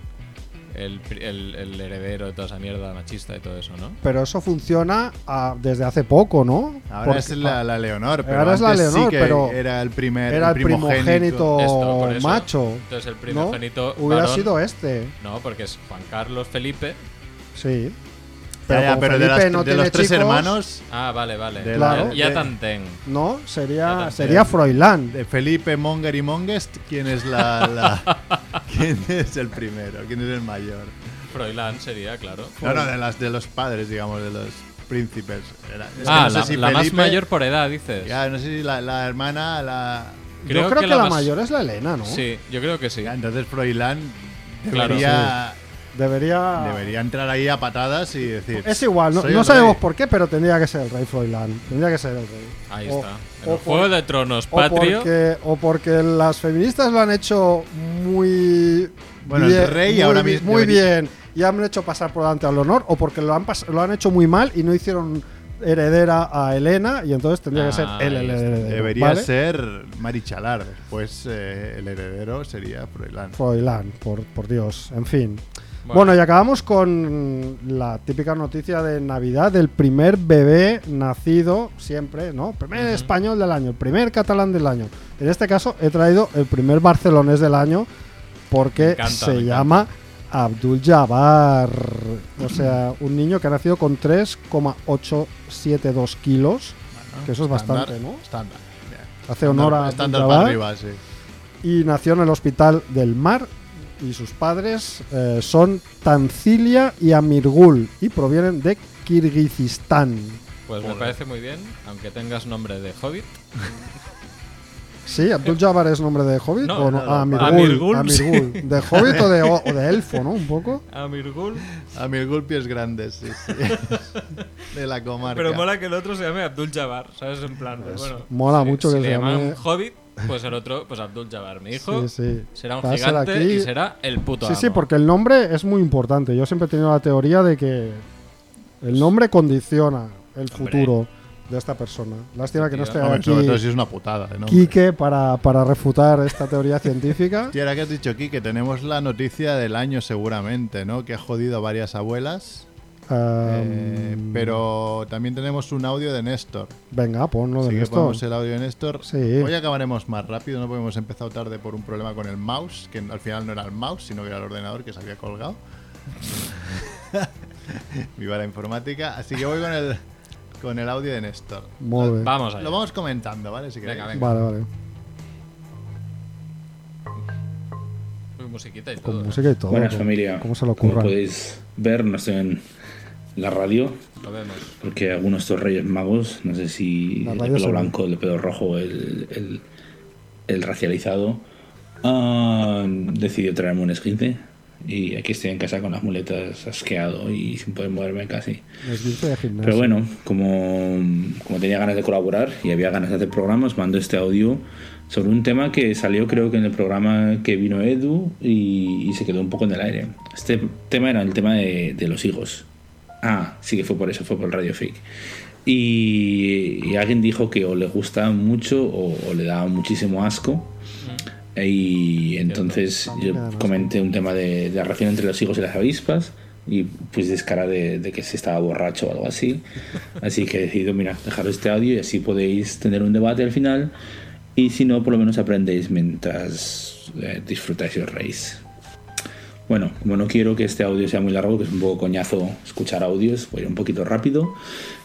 El, el- el heredero de toda esa mierda machista y todo eso, ¿no? Pero eso funciona ah, desde hace poco, ¿no? Ahora Porque- es la, la Leonor, pero Ahora es la Leonor, sí que pero era el primer era el primogénito Esto, macho. Entonces el ¿no? primogénito. Hubiera varón- sido este. No, porque es Juan Carlos Felipe. Sí. Ya, ya, pero de, Felipe las- no de tiene los tres chicos, hermanos, Ah, vale, vale. De la- ya de- Tanten. No, sería, Ya sería Froilán. de Felipe, Monger y Mongest, ¿quién es la, la- quién es el primero? ¿Quién es el mayor? Froilán sería, claro. No, no, de las de los padres, digamos, de los príncipes. Era- es que ah, no sé la, si la más mayor por edad, dices. Ya, no sé si la, la hermana, la. Yo creo que, la, más- mayor es la Elena, ¿no? Sí, yo creo que sí. Ya, entonces Froilán Claro, debería, Debería. debería entrar ahí a patadas y decir. Es igual, no, "Soy no el sabemos rey". por qué, pero tendría que ser el rey Froilán. Tendría que ser el rey. Ahí O- está. En o el por- Juego de Tronos O Patrio. porque, o porque las feministas lo han hecho muy. Bueno, el rey muy, ahora mismo Muy debería- bien y han hecho pasar por delante al honor, o porque lo han, lo han hecho muy mal y no hicieron heredera a Elena, y entonces tendría que ser Ah, el está. heredero. Debería ¿vale? ser Marichalar. Después eh, el heredero sería Froilán. Froilán, por, por Dios. En fin. Bueno. Bueno, y acabamos con la típica noticia de Navidad del primer bebé nacido siempre, ¿no? Primer español del año, el primer catalán del año. En este caso he traído el primer barcelonés del año porque encanta, se llama Abdul Jabbar. O sea, un niño que ha nacido con 3,872 kilos. Que eso es bastante, ¿no? Estándar. ya. Hace honor a Abdul Estándar para Jabbar arriba, sí. y nació en el Hospital del Mar y sus padres eh, son Tancilia y Amirgul y provienen de Kirguistán. Pues me parece muy bien, aunque tengas nombre de hobbit. Sí, Abdul Jabbar es nombre de hobbit No, o no? Ah, Amirgul, Amirgul, Amirgul. ¿De hobbit o de, o de elfo, no? Un poco. Amirgul. A mis golpes grandes, sí, sí. de la comarca. Pero mola que el otro se llame Abdul Jabbar, ¿sabes? En plan, bueno. mola mucho que se llame- hobbit, pues el otro, pues Abdul Jabbar. Mi hijo Sí, sí. será un ser gigante aquí- y será el puto Sí, sí, amo. porque el nombre es muy importante. Yo siempre he tenido la teoría de que el nombre condiciona el futuro de esta persona. Lástima que no esté Hombre, aquí sobre todo si es una putada nombre. Quique para, para refutar esta teoría científica. Tía, ahora que has dicho aquí que tenemos la noticia del año seguramente, ¿no? Que ha jodido a varias abuelas. Eh, pero también tenemos un audio de Néstor. Venga, ponlo Así de que esto. ponemos el audio de Néstor. Sí. Hoy acabaremos más rápido, no porque hemos empezado tarde por un problema con el mouse, que al final no era el mouse, sino que era el ordenador que se había colgado. Viva la informática. Así que voy con el, con el audio de Néstor. Muy bien. Vamos allá. Lo vamos comentando, ¿vale? Si queréis. Venga, venga. Vale, vale. Musiquita y todo. Con ¿eh? música y todo. Buenas ¿cómo- familia. ¿Cómo se lo Como podéis ver, no estoy en la radio Lo vemos. porque algunos de estos reyes magos, no sé si el pelo blanco, el pelo rojo, el, el, el racializado, han decidido traerme un esguince y aquí estoy en casa con las muletas asqueado y sin poder moverme casi. Pero bueno, como, como tenía ganas de colaborar y había ganas de hacer programas, mando este audio sobre un tema que salió creo que en el programa que vino Edu y, y se quedó un poco en el aire. Este tema era el tema de, de los higos. Ah, sí que fue por eso, fue por el Radio Fake. Y, y alguien dijo que o le gusta mucho o, o le daba muchísimo asco. Y entonces yo comenté un tema de, de la relación entre los higos y las avispas y pues descara de, de que se estaba borracho o algo así. Así que he decidido, mira, dejar este audio y así podéis tener un debate al final y si no, por lo menos aprendéis mientras eh, disfrutáis y os reís. Bueno, como no quiero que este audio sea muy largo, que es un poco coñazo escuchar audios, voy a ir un poquito rápido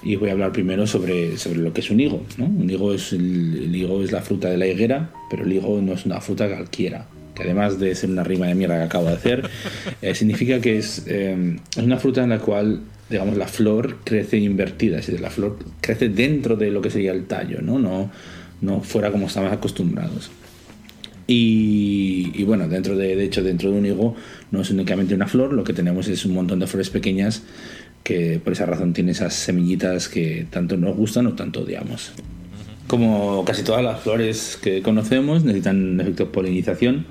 y voy a hablar primero sobre, sobre lo que es un higo. ¿no? Un higo es, el, el higo es la fruta de la higuera, pero el higo no es una fruta cualquiera. Que además de ser una rima de mierda que acabo de hacer, eh, significa que es, eh, es una fruta en la cual, digamos, la flor crece invertida, es decir, la flor crece dentro de lo que sería el tallo, no, no, no fuera como estamos acostumbrados. Y, y bueno, dentro de, de hecho, dentro de un higo no es únicamente una flor, lo que tenemos es un montón de flores pequeñas que por esa razón tiene esas semillitas que tanto nos gustan o tanto odiamos. Como casi todas las flores que conocemos, necesitan efectos polinización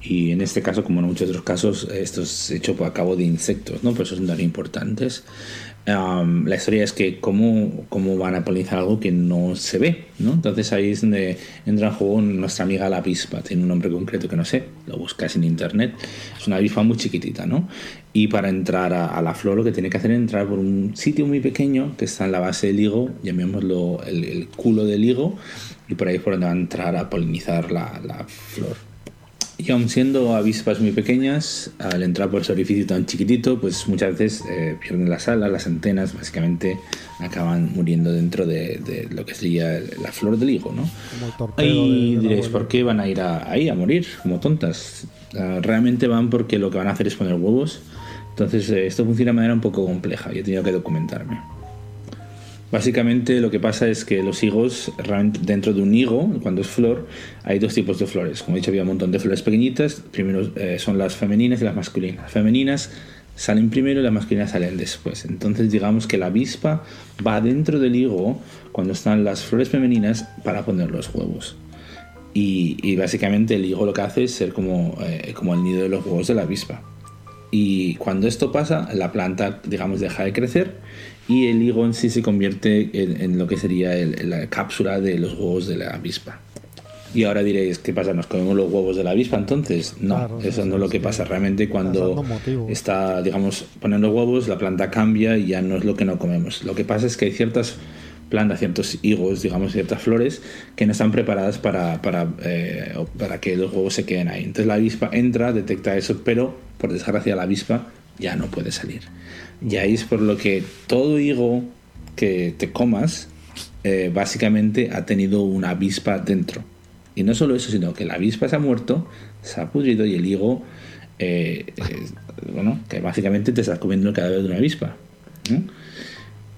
y en este caso, como en muchos otros casos, esto es hecho a cabo de insectos, ¿no? por eso son tan importantes. Am, la historia es que cómo, cómo van a polinizar algo que no se ve, ¿no? Entonces ahí es donde entra en juego nuestra amiga la avispa, tiene un nombre concreto que no sé, lo buscas en internet, es una avispa muy chiquitita, ¿no? Y para entrar a, a la flor lo que tiene que hacer es entrar por un sitio muy pequeño que está en la base del higo, llamémoslo el, el culo del higo, y por ahí es por donde va a entrar a polinizar la, la flor. Y aun siendo avispas muy pequeñas, al entrar por ese orificio tan chiquitito, pues muchas veces eh, pierden las alas, las antenas, básicamente acaban muriendo dentro de, de lo que sería la flor del higo, ¿no? Y diréis. ¿por qué van a ir a- ahí a morir como tontas? Ah, realmente van porque lo que van a hacer es poner huevos. Entonces eh, esto funciona de manera un poco compleja y he tenido que documentarme. Básicamente lo que pasa es que los higos, dentro de un higo, cuando es flor, hay dos tipos de flores. Como he dicho, había un montón de flores pequeñitas. Primero eh, son las femeninas y las masculinas. Las femeninas salen primero y las masculinas salen después. Entonces digamos que la avispa va dentro del higo cuando están las flores femeninas para poner los huevos. Y, y básicamente el higo lo que hace es ser como, eh, como el nido de los huevos de la avispa. Y cuando esto pasa, la planta, digamos, deja de crecer y el higo en sí se convierte en, en lo que sería el- la cápsula de los huevos de la avispa. Y ahora diréis, ¿qué pasa? ¿Nos comemos los huevos de la avispa entonces? No, Claro, eso sí, no es lo que sí. pasa. Realmente cuando está, digamos, poniendo huevos, la planta cambia y ya no es lo que no comemos. Lo que pasa es que hay ciertas plantas, ciertos higos, digamos, ciertas flores que no están preparadas para, para, eh, para que los huevos se queden ahí. Entonces la avispa entra, detecta eso, pero por desgracia la avispa ya no puede salir. Y ahí es por lo que todo higo que te comas eh, básicamente ha tenido una avispa dentro. Y no solo eso, sino que la avispa se ha muerto, se ha pudrido y el higo, eh, eh, bueno, que básicamente te estás comiendo el cadáver de una avispa.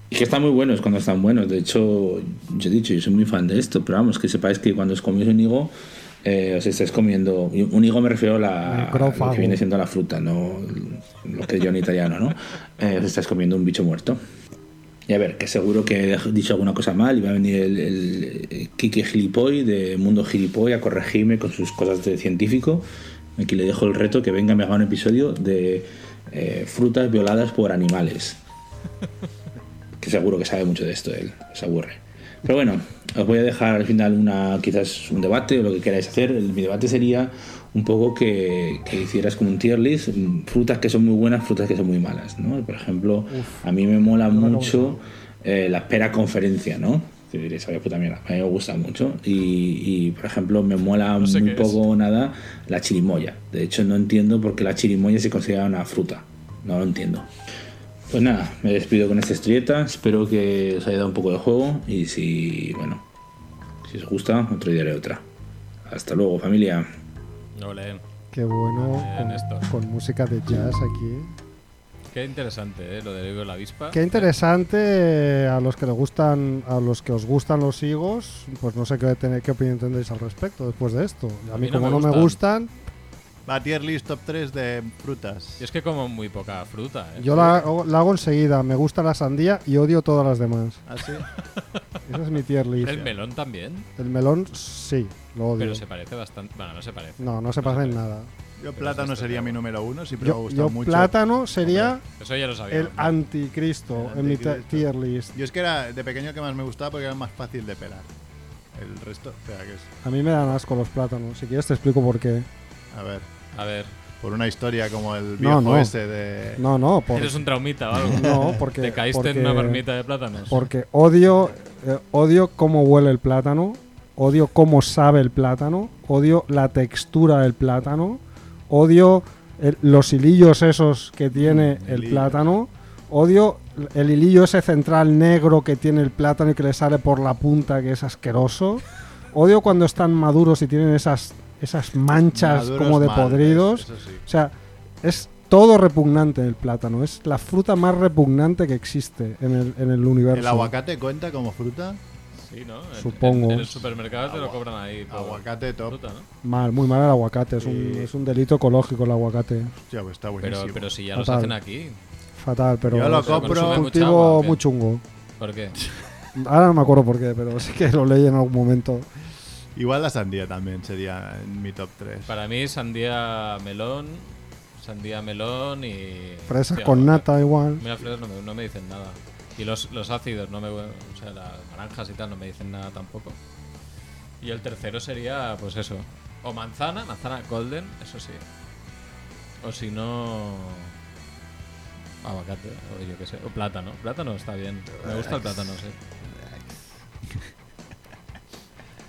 Y que están muy buenos cuando están buenos. De hecho, yo he dicho, yo soy muy fan de esto, pero vamos, que sepáis que cuando os coméis un higo, eh, os estáis comiendo. Un higo me refiero a, la, a lo que viene siendo la fruta, no lo que yo en italiano, ¿no? Eh, os estáis comiendo un bicho muerto. Y a ver, que seguro que he dicho alguna cosa mal y va a venir el, el, el Kike Gilipoy de Mundo Gilipoy a corregirme con sus cosas de científico. Aquí le dejo el reto que venga me haga un episodio de eh, frutas violadas por animales. Que seguro que sabe mucho de esto él, se aburre. Pero bueno, os voy a dejar al final una quizás un debate o lo que queráis hacer. El- mi debate sería un poco que, que hicieras como un tier list, mm, frutas que son muy buenas, frutas que son muy malas, ¿no? Por ejemplo, a mí me mola no mucho eh, la pera conferencia, ¿no? Diréis, "Oye, puta mierda, a mí me gusta mucho. Y, y, por ejemplo, me mola No sé muy poco o nada la chirimoya. De hecho, no entiendo por qué la chirimoya se considera una fruta. No lo entiendo. Pues nada, me despido con esta estrelleta. Espero que os haya dado un poco de juego. Y si, bueno, si os gusta, otro día haré otra. Hasta luego, familia. Ole. Qué bueno. Bien, Con, Néstor. con música de jazz aquí. Qué interesante, ¿eh? Lo de Vivo la avispa. Qué interesante eh, a los que le gustan, a los que os gustan los higos, pues no sé qué, qué opinión tendréis al respecto después de esto. A, A mí, no como me no me gustan, Va tier list top 3 de frutas. Y es que como muy poca fruta, ¿eh? yo la, hago- la hago enseguida. Me gusta la sandía y odio todas las demás. ¿Así? Esa es mi tier list. El melón también. El melón, sí, lo odio. Pero se parece bastante. Bueno, no se parece. No, no se parece en nada. Yo plátano sería mi bueno. número uno, siempre me ha Yo, gustado yo mucho. plátano sería Eso ya lo sabía. el anticristo El en mi ta- anticristo. tier list. Yo es que era de pequeño que más me gustaba porque era más fácil de pelar. El resto, espera, que es. A mí me dan asco los plátanos. Si quieres te explico por qué. A ver, A ver, por una historia como el viejo no. ese de. No, no, por- ¿tienes un traumita o algo? no, porque ¿Te caíste porque- en una marmita de plátanos? Porque odio, eh, odio cómo huele el plátano, odio cómo sabe el plátano, odio la textura del plátano, odio el- los hilillos esos que tiene Mm, el hilillos. plátano, odio el hilillo ese central negro que tiene el plátano y que le sale por la punta que es asqueroso, odio cuando están maduros y tienen esas, esas manchas Maduros como de podridos. Sí. O sea, es todo repugnante el plátano. Es la fruta más repugnante que existe en el, en el universo. ¿El aguacate cuenta como fruta? Sí, ¿no? Supongo. En, en el supermercado te lo Agua- cobran ahí. Aguacate top. fruta, ¿no? Mal, muy mal el aguacate. Es, un, es un delito ecológico el aguacate. Hostia, pues está Pero, buenísimo. pero si ya los Total. hacen aquí. Fatal, pero Yo lo es compro- un ¿Consume mucha cultivo agua muy chungo. ¿Por qué? Ahora no me acuerdo por qué, pero sí que lo leí en algún momento. Igual la sandía también sería en mi top 3. Para mí, sandía melón. Sandía melón y. Fresas Hostia, con me- nata igual. Mira, fresas no me, no me dicen nada. Y los, los ácidos, no me, o sea, las naranjas y tal, no me dicen nada tampoco. Y el tercero sería, pues eso. O manzana, manzana golden, eso sí. O si no. Aguacate, o yo qué sé. O plátano. Plátano está bien. Me gusta el plátano, sí.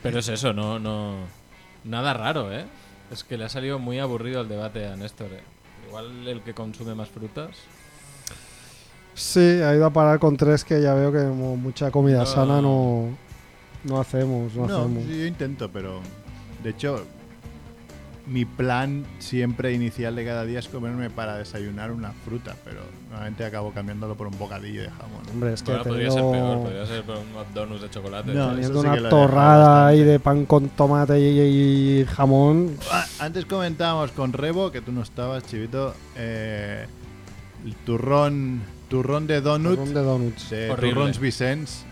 Pero es eso, no, no. Nada raro, ¿eh? Es que le ha salido muy aburrido el debate a Néstor. ¿eh? Igual el que consume más frutas. Sí, ha ido a parar con tres que ya veo que como mucha comida No. sana no, no hacemos. No, No, hacemos. sí, yo intento, pero. De hecho, mi plan siempre inicial de cada día es comerme para desayunar una fruta, pero normalmente acabo cambiándolo por un bocadillo de jamón. Hombre, es que Bueno, podría tenido- ser peor, podría ser por un McDonald's de chocolate. No, una torrada ahí de pan con tomate y, y jamón. Antes comentábamos con Rebo, que tú no estabas, Chivito, eh, el turrón, turrón de donut Turrón de donuts. de. Turrons Vicens.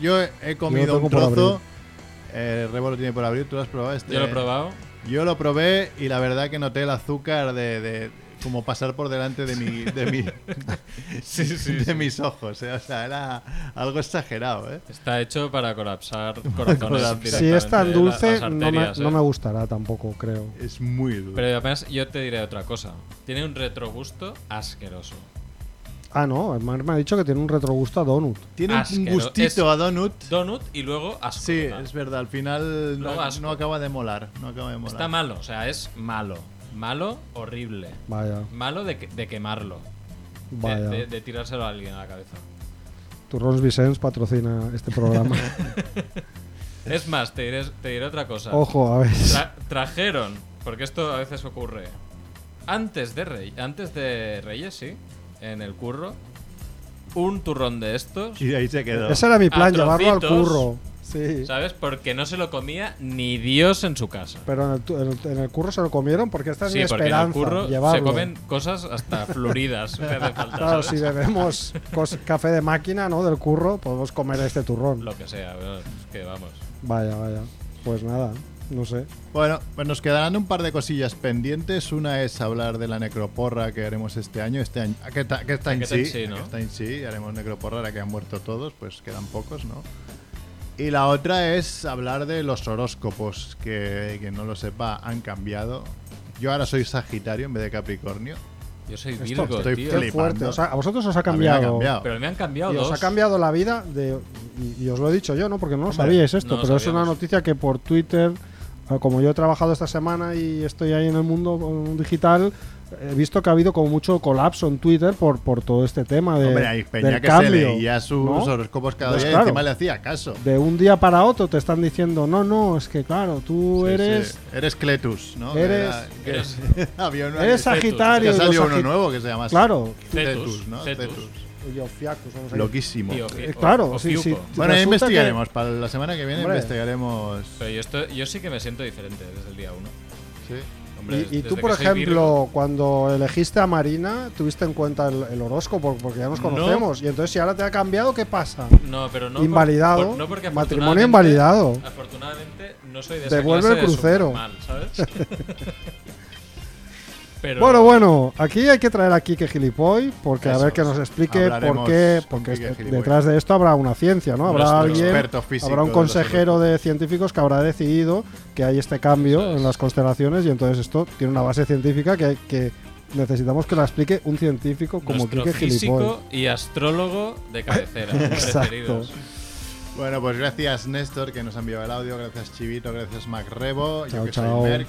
Yo he comido un trozo, eh, Rebo lo tiene por abrir, tú lo has probado este. Yo lo he probado. Yo lo probé y la verdad que noté el azúcar de, de- como pasar por delante de mi, de mi, Sí, sí, de sí. mis ojos, eh, o sea, era algo exagerado, ¿eh? Está hecho para colapsar corazones. Si es tan dulce, no, me, no ¿eh? me gustará tampoco, creo. Es muy duro. Pero además yo te diré otra cosa. Tiene un retrogusto asqueroso. Ah, no, me ha dicho que tiene un retrogusto a donut. Tiene un gustito es- a donut. Donut y luego asco. Sí, es verdad, al final no, acaba de molar, no acaba de molar. Está malo, o sea, es malo. Malo, horrible. Vaya, Malo de, que- de quemarlo. De, vaya. de- de tirárselo a alguien a la cabeza. Turrons Vicens patrocina este programa. Es más, te diré, te diré otra cosa. Ojo, a ver. Tra- trajeron, porque esto a veces ocurre, antes de, Rey, antes de Reyes, sí, en el curro, un turrón de estos, Y ahí se quedó. Ese era mi plan, llevarlo al curro. Sí. ¿sabes? Porque no se lo comía ni Dios en su casa. Pero en el, tu- en el- en el curro se lo comieron porque esta es Sí, mi porque en el esperanza. curro llevarlo. se comen cosas hasta floridas. que hace falta, Claro, ¿sabes? si bebemos café de máquina, ¿no? Del curro, podemos comer este turrón. Lo que sea, bueno, es que vamos. Vaya, vaya. Pues nada, no sé. Bueno, pues nos quedarán un par de cosillas pendientes. Una es hablar de la necroporra que haremos este año. Este año aquest, aquest any Aquest any sí, sí, no? aquest any sí, haremos necroporra ahora que han muerto todos, pues quedan pocos, ¿no? Y la otra es hablar de los horóscopos, que quien no lo sepa han cambiado. Yo ahora soy Sagitario en vez de Capricornio. Yo soy Esto Virgo, estoy tío. Flipando. fuerte. O sea, a vosotros os ha cambiado. cambiado. Pero me han cambiado Y os dos. ha cambiado la vida de. Y, y os lo he dicho yo, ¿no? Porque no lo sabíais esto, no lo pero es una noticia que por Twitter, como yo he trabajado esta semana y estoy ahí en el mundo eh, digital, he visto que ha habido como mucho colapso en Twitter por, por todo este tema de, Hombre, hay peña del que cambio. se leía sus ¿no? horóscopos cada Pues día claro. y encima le hacía caso. De un día para otro te están diciendo, no, no, es que claro, tú Sí, eres. sí. Eres Cletus, ¿no? Eres- Era- Eres- había uno Eres Sagitario. Uno nuevo que se llama Claro. Cetus, ¿no? Cetus. Cetus. Y Ofiacus, vamos a decir. Loquísimo. Tío, Eh, o- claro, o sí, sí. Bueno, investigaremos. Para la semana que viene Hombre. investigaremos. Pero yo, estoy, yo sí que me siento diferente desde el día uno. Sí. Hombre, Y, y tú, que por ejemplo, Virgo. cuando elegiste a Marina, tuviste en cuenta el, el horóscopo, porque ya nos No. conocemos. Y entonces, si ahora te ha cambiado, ¿qué pasa? No, pero no. por- Invalidado. por- no porque Matrimonio invalidado. Afortunadamente no soy de esa Devuelve clase el de crucero. Superman, ¿sabes? pero Bueno, bueno, aquí hay que traer a Kike Gilipoy, porque a ver que nos explique por qué. Porque Quique este- detrás de esto habrá una ciencia, ¿no? Habrá Nuestro alguien. Habrá un consejero de científicos que habrá decidido que hay este cambio en las constelaciones y entonces esto tiene una base científica que, necesitamos que la explique un científico como nuestro Kike Gilipoy. físico y astrólogo de cabecera. Exacto. preferidos. Bueno, pues gracias Néstor que nos ha enviado el audio, gracias Chivito, gracias Mac Rebo, Chao, yo que chao. soy Merck,